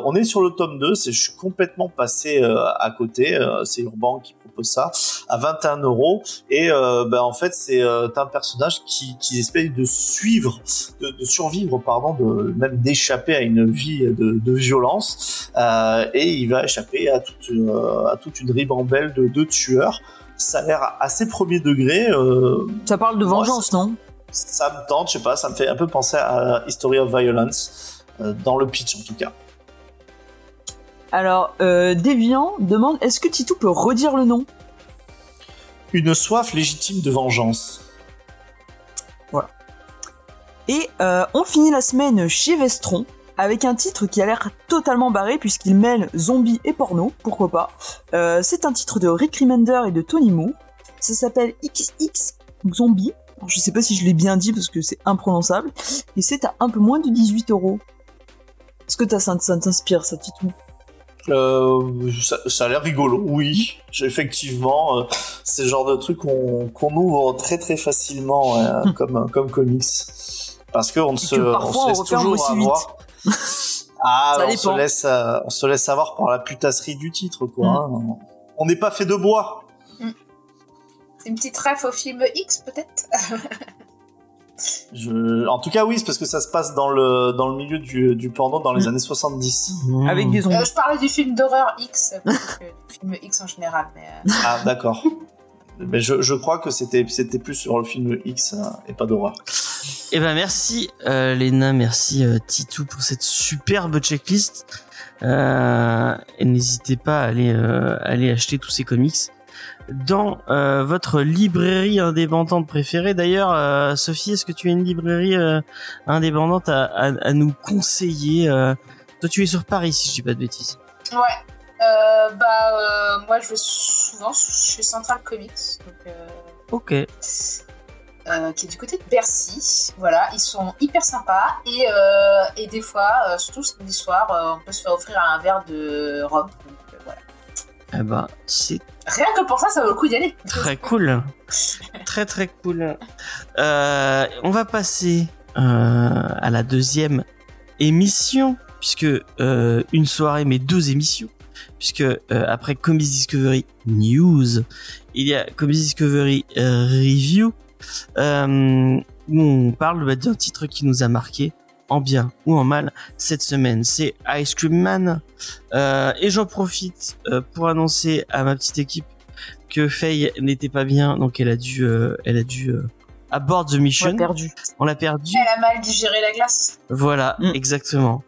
on est sur le tome 2. C'est, je suis complètement passé à côté. C'est Urban qui propose ça à 21 euros. Et euh, ben en fait c'est euh, un personnage qui, qui essaie de suivre, de, de survivre pardon, de même d'échapper à une vie de, de violence. Euh, et il va échapper à toute, à toute une ribambelle de, de tueurs. Ça a l'air assez premier degré. Ça parle de moi, vengeance, non? Ça me tente, je sais pas, ça me fait un peu penser à History of Violence, dans le pitch en tout cas. Alors, euh, Deviant demande est-ce que Titou peut redire le nom? Une soif légitime de vengeance. Et euh, on finit la semaine chez Vestron avec un titre qui a l'air totalement barré puisqu'il mêle zombie et porno, pourquoi pas. Euh, c'est un titre de Rick Remender et de Tony Moore. Ça s'appelle XX Zombie. Alors, je sais pas si je l'ai bien dit parce que c'est imprononçable. Et c'est à un peu moins de 18 euros. Est-ce que t'as- ça, ça t'inspire, ça, Titou? Euh, ça, ça a l'air rigolo, oui. Effectivement, euh, c'est le genre de truc qu'on ouvre très très facilement euh, comme, comme comics. Parce qu'on se, on laisse toujours aussi avoir. Ah, Ça on se, laisse, euh, on se laisse avoir par la putasserie du titre, quoi. Mm. hein. On n'est pas fait de bois. C'est une petite ref au film X, peut-être? Je... En tout cas, oui, c'est parce que ça se passe dans le, dans le milieu du, du porno dans les Mm. années 70. Avec Mmh. des zombies. Euh, Je parlais du film d'horreur X, que du film X en général. Mais, euh, Ah, d'accord. Mais je, je crois que c'était c'était plus sur le film X hein, et pas d'horreur. Eh ben merci euh, Léna, merci euh, Titou pour cette superbe checklist. Euh, et n'hésitez pas à aller, euh, aller acheter tous ces comics dans euh, votre librairie indépendante préférée. D'ailleurs, euh, Sophie, est-ce que tu as une librairie euh, indépendante à, à, à nous conseiller Toi, tu es sur Paris, si je dis pas de bêtises. Ouais. Bah, moi, je vais souvent chez Central Comics, donc, Ok. qui est du côté de Bercy. Voilà, ils sont hyper sympas et, et des fois, surtout samedi soir, on peut se faire offrir un verre de rhum. Donc. Eh ben, c'est Rien que pour ça, ça vaut le coup d'y aller. Très cool. très très cool. Euh, on va passer euh, à la deuxième émission, puisque euh, une soirée mais deux émissions, puisque euh, après Comics Discovery News, il y a Comics Discovery euh, Review, euh, où on parle bah, d'un titre qui nous a marqué en bien ou en mal, cette semaine, c'est Ice Cream Man. Euh, et j'en profite euh, pour annoncer à ma petite équipe que Faye n'était pas bien, donc elle a dû, euh, elle a dû abort the On mission. l'a perdu. On l'a perdu. Elle a mal digéré la glace. Voilà, Mm. exactement.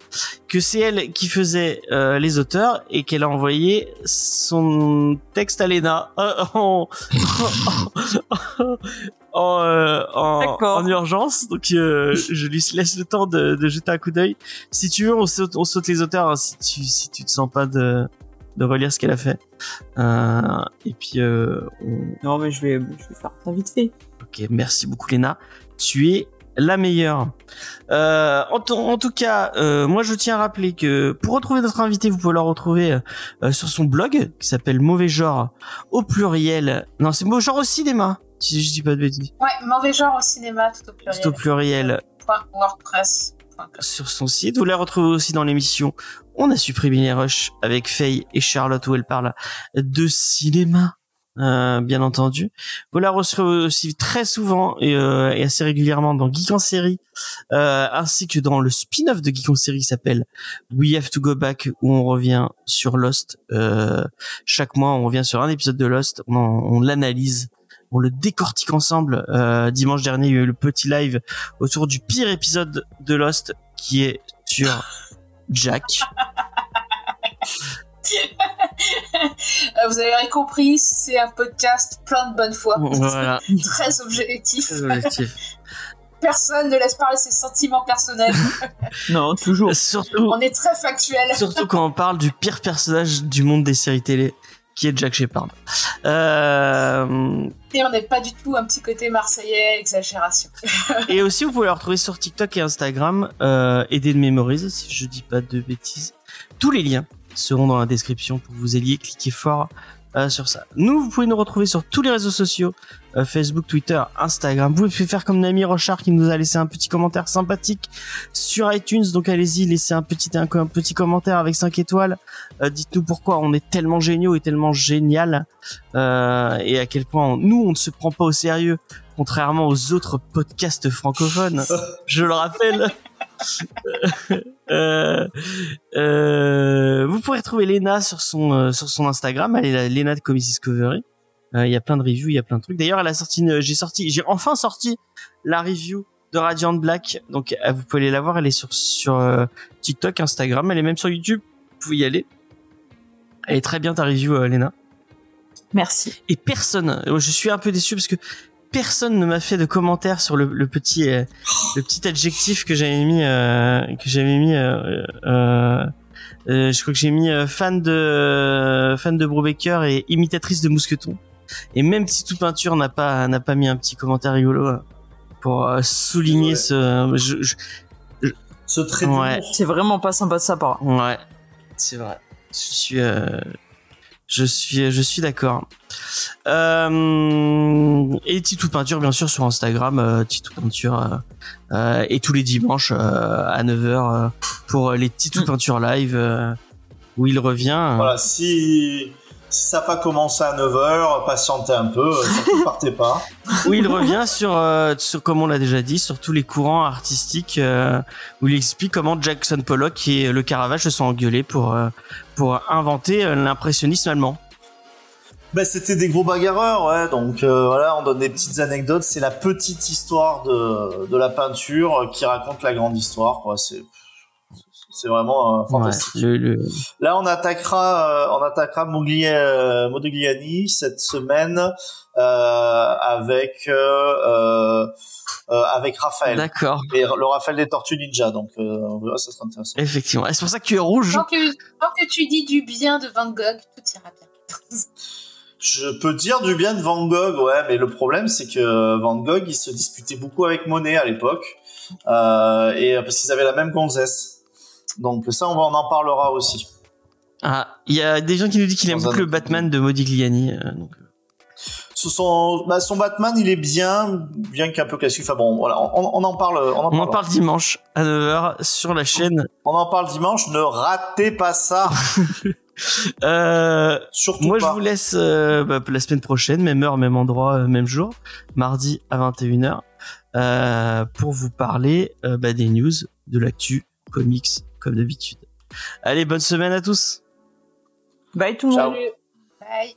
Que c'est elle qui faisait euh, les auteurs et qu'elle a envoyé son texte à Lena euh, en, en, euh, en, en urgence. Donc euh, je lui laisse le temps de, de jeter un coup d'œil. Si tu veux, on saute, on saute les auteurs hein, si tu si tu te sens pas de de relire ce qu'elle a fait. Euh, et puis euh, on, Non, mais je vais, je vais faire ça vite fait. Ok, merci beaucoup Léna. Tu es la meilleure. Euh, en, to- en tout cas, euh, moi je tiens à rappeler que pour retrouver notre invité, vous pouvez la retrouver euh, sur son blog qui s'appelle Mauvais Genre au pluriel. Non, c'est Mauvais Genre au cinéma, si je dis pas de bêtises. Ouais, mauvais genre au cinéma, tout au pluriel. C'est au pluriel WordPress. sur son site. Vous la retrouvez aussi dans l'émission On a supprimé les rushs avec Faye et Charlotte où elle parle de cinéma. Euh, bien entendu. Vous la retrouvez aussi très souvent et, euh, et assez régulièrement dans Geek en série, euh, ainsi que dans le spin-off de Geek en série qui s'appelle We Have to Go Back, où on revient sur Lost. Euh, chaque mois, on revient sur un épisode de Lost, on, on l'analyse, on le décortique ensemble. Euh, dimanche dernier, il y a eu le petit live autour du pire épisode de Lost, qui est sur Jack. Euh, vous avez compris, c'est un podcast plein de bonne foi. Voilà. Très objectif. Très objectif. Personne ne laisse parler ses sentiments personnels. Non, toujours. Surtout, On est très factuel. surtout quand on parle du pire personnage du monde des séries télé, qui est Jack Shepard. Euh, Et on n'est pas du tout un petit côté marseillais, exagération. et aussi, vous pouvez la retrouver sur TikTok et Instagram, euh, Eden Memories, si je dis pas de bêtises. Tous les liens seront dans la description pour que vous ayez cliqué fort euh, sur ça. Nous, vous pouvez nous retrouver sur tous les réseaux sociaux, euh, Facebook, Twitter, Instagram. Vous pouvez faire comme Nami Rochard qui nous a laissé un petit commentaire sympathique sur iTunes. Donc allez-y, laissez un petit un, un petit commentaire avec 5 étoiles. Euh, Dites-nous pourquoi on est tellement géniaux et tellement génial euh, et à quel point on- nous on ne se prend pas au sérieux, contrairement aux autres podcasts francophones. Je le rappelle. Euh, euh, vous pourrez retrouver Lena sur son euh, sur son Instagram, elle est la Lena de Comics Discovery. Il y a plein de reviews, il y a plein de trucs. D'ailleurs, elle a sorti, j'ai sorti, j'ai enfin sorti la review de Radiant Black. Donc, vous pouvez aller la voir. Elle est sur sur TikTok, Instagram, elle est même sur YouTube. Vous pouvez y aller. Elle est très bien ta review, Lena. Merci. Et personne, euh, je suis un peu déçu parce que personne ne m'a fait de commentaire sur le, le petit euh, le petit adjectif que j'avais mis euh, que j'avais mis euh, euh, euh, je crois que j'ai mis euh, fan de fan de Brubaker et imitatrice de Mousqueton et même si toute peinture n'a pas n'a pas mis un petit commentaire rigolo pour euh, souligner Ouais. ce je, je- Ce trait Ouais. C'est vraiment pas sympa de sa part. Ouais, c'est vrai. Je suis, euh, je suis, je suis d'accord. Euh, et Titou Peinture, bien sûr, sur Instagram, euh, Titou Peinture, euh, euh, et tous les dimanches euh, à 9h pour les Titou Peinture live euh, où il revient. Voilà, si, si ça n'a pas commencé à 9h, patientez un peu, euh, surtout partez pas. où il revient sur, euh, sur comme on l'a déjà dit, sur tous les courants artistiques, euh, où il explique comment Jackson Pollock et le Caravage se sont engueulés pour, euh, pour inventer euh, l'impressionnisme allemand. Ben, c'était des gros bagarreurs, ouais. Donc euh, voilà, on donne des petites anecdotes. C'est la petite histoire de, de la peinture euh, qui raconte la grande histoire, quoi. C'est c'est vraiment euh, fantastique. Ouais, le- le- Là, on attaquera, euh, on attaquera euh, Modigliani cette semaine euh, avec euh, euh, euh, avec Raphaël. D'accord, Et le Raphaël des Tortues Ninja. Donc euh, on verra, ça sera intéressant. effectivement. C'est pour ça que tu es rouge. Tant que, tant que tu dis du bien de Van Gogh, tout ira bien. Je peux dire du bien de Van Gogh, ouais, mais le problème c'est que Van Gogh il se disputait beaucoup avec Monet à l'époque, euh, et parce qu'ils avaient la même gonzesse. Donc ça, on, va, on en parlera aussi. Ah, il y a des gens qui nous disent qu'il aime beaucoup le Batman de Modigliani. euh, donc. Son, bah, son Batman, il est bien, bien qu'un peu classique. Enfin bon, voilà, on, on en parle. On en, On en parlera. parle dimanche à 9h sur la chaîne. On en parle dimanche. Ne ratez pas ça. Euh, Surtout moi, pas. je vous laisse euh, bah, la semaine prochaine, même heure, même endroit, euh, même jour, mardi à 21h. euh, pour vous parler euh, bah, des news, de l'actu, comics, comme d'habitude. Allez, bonne semaine à tous Bye tout le monde. Bye.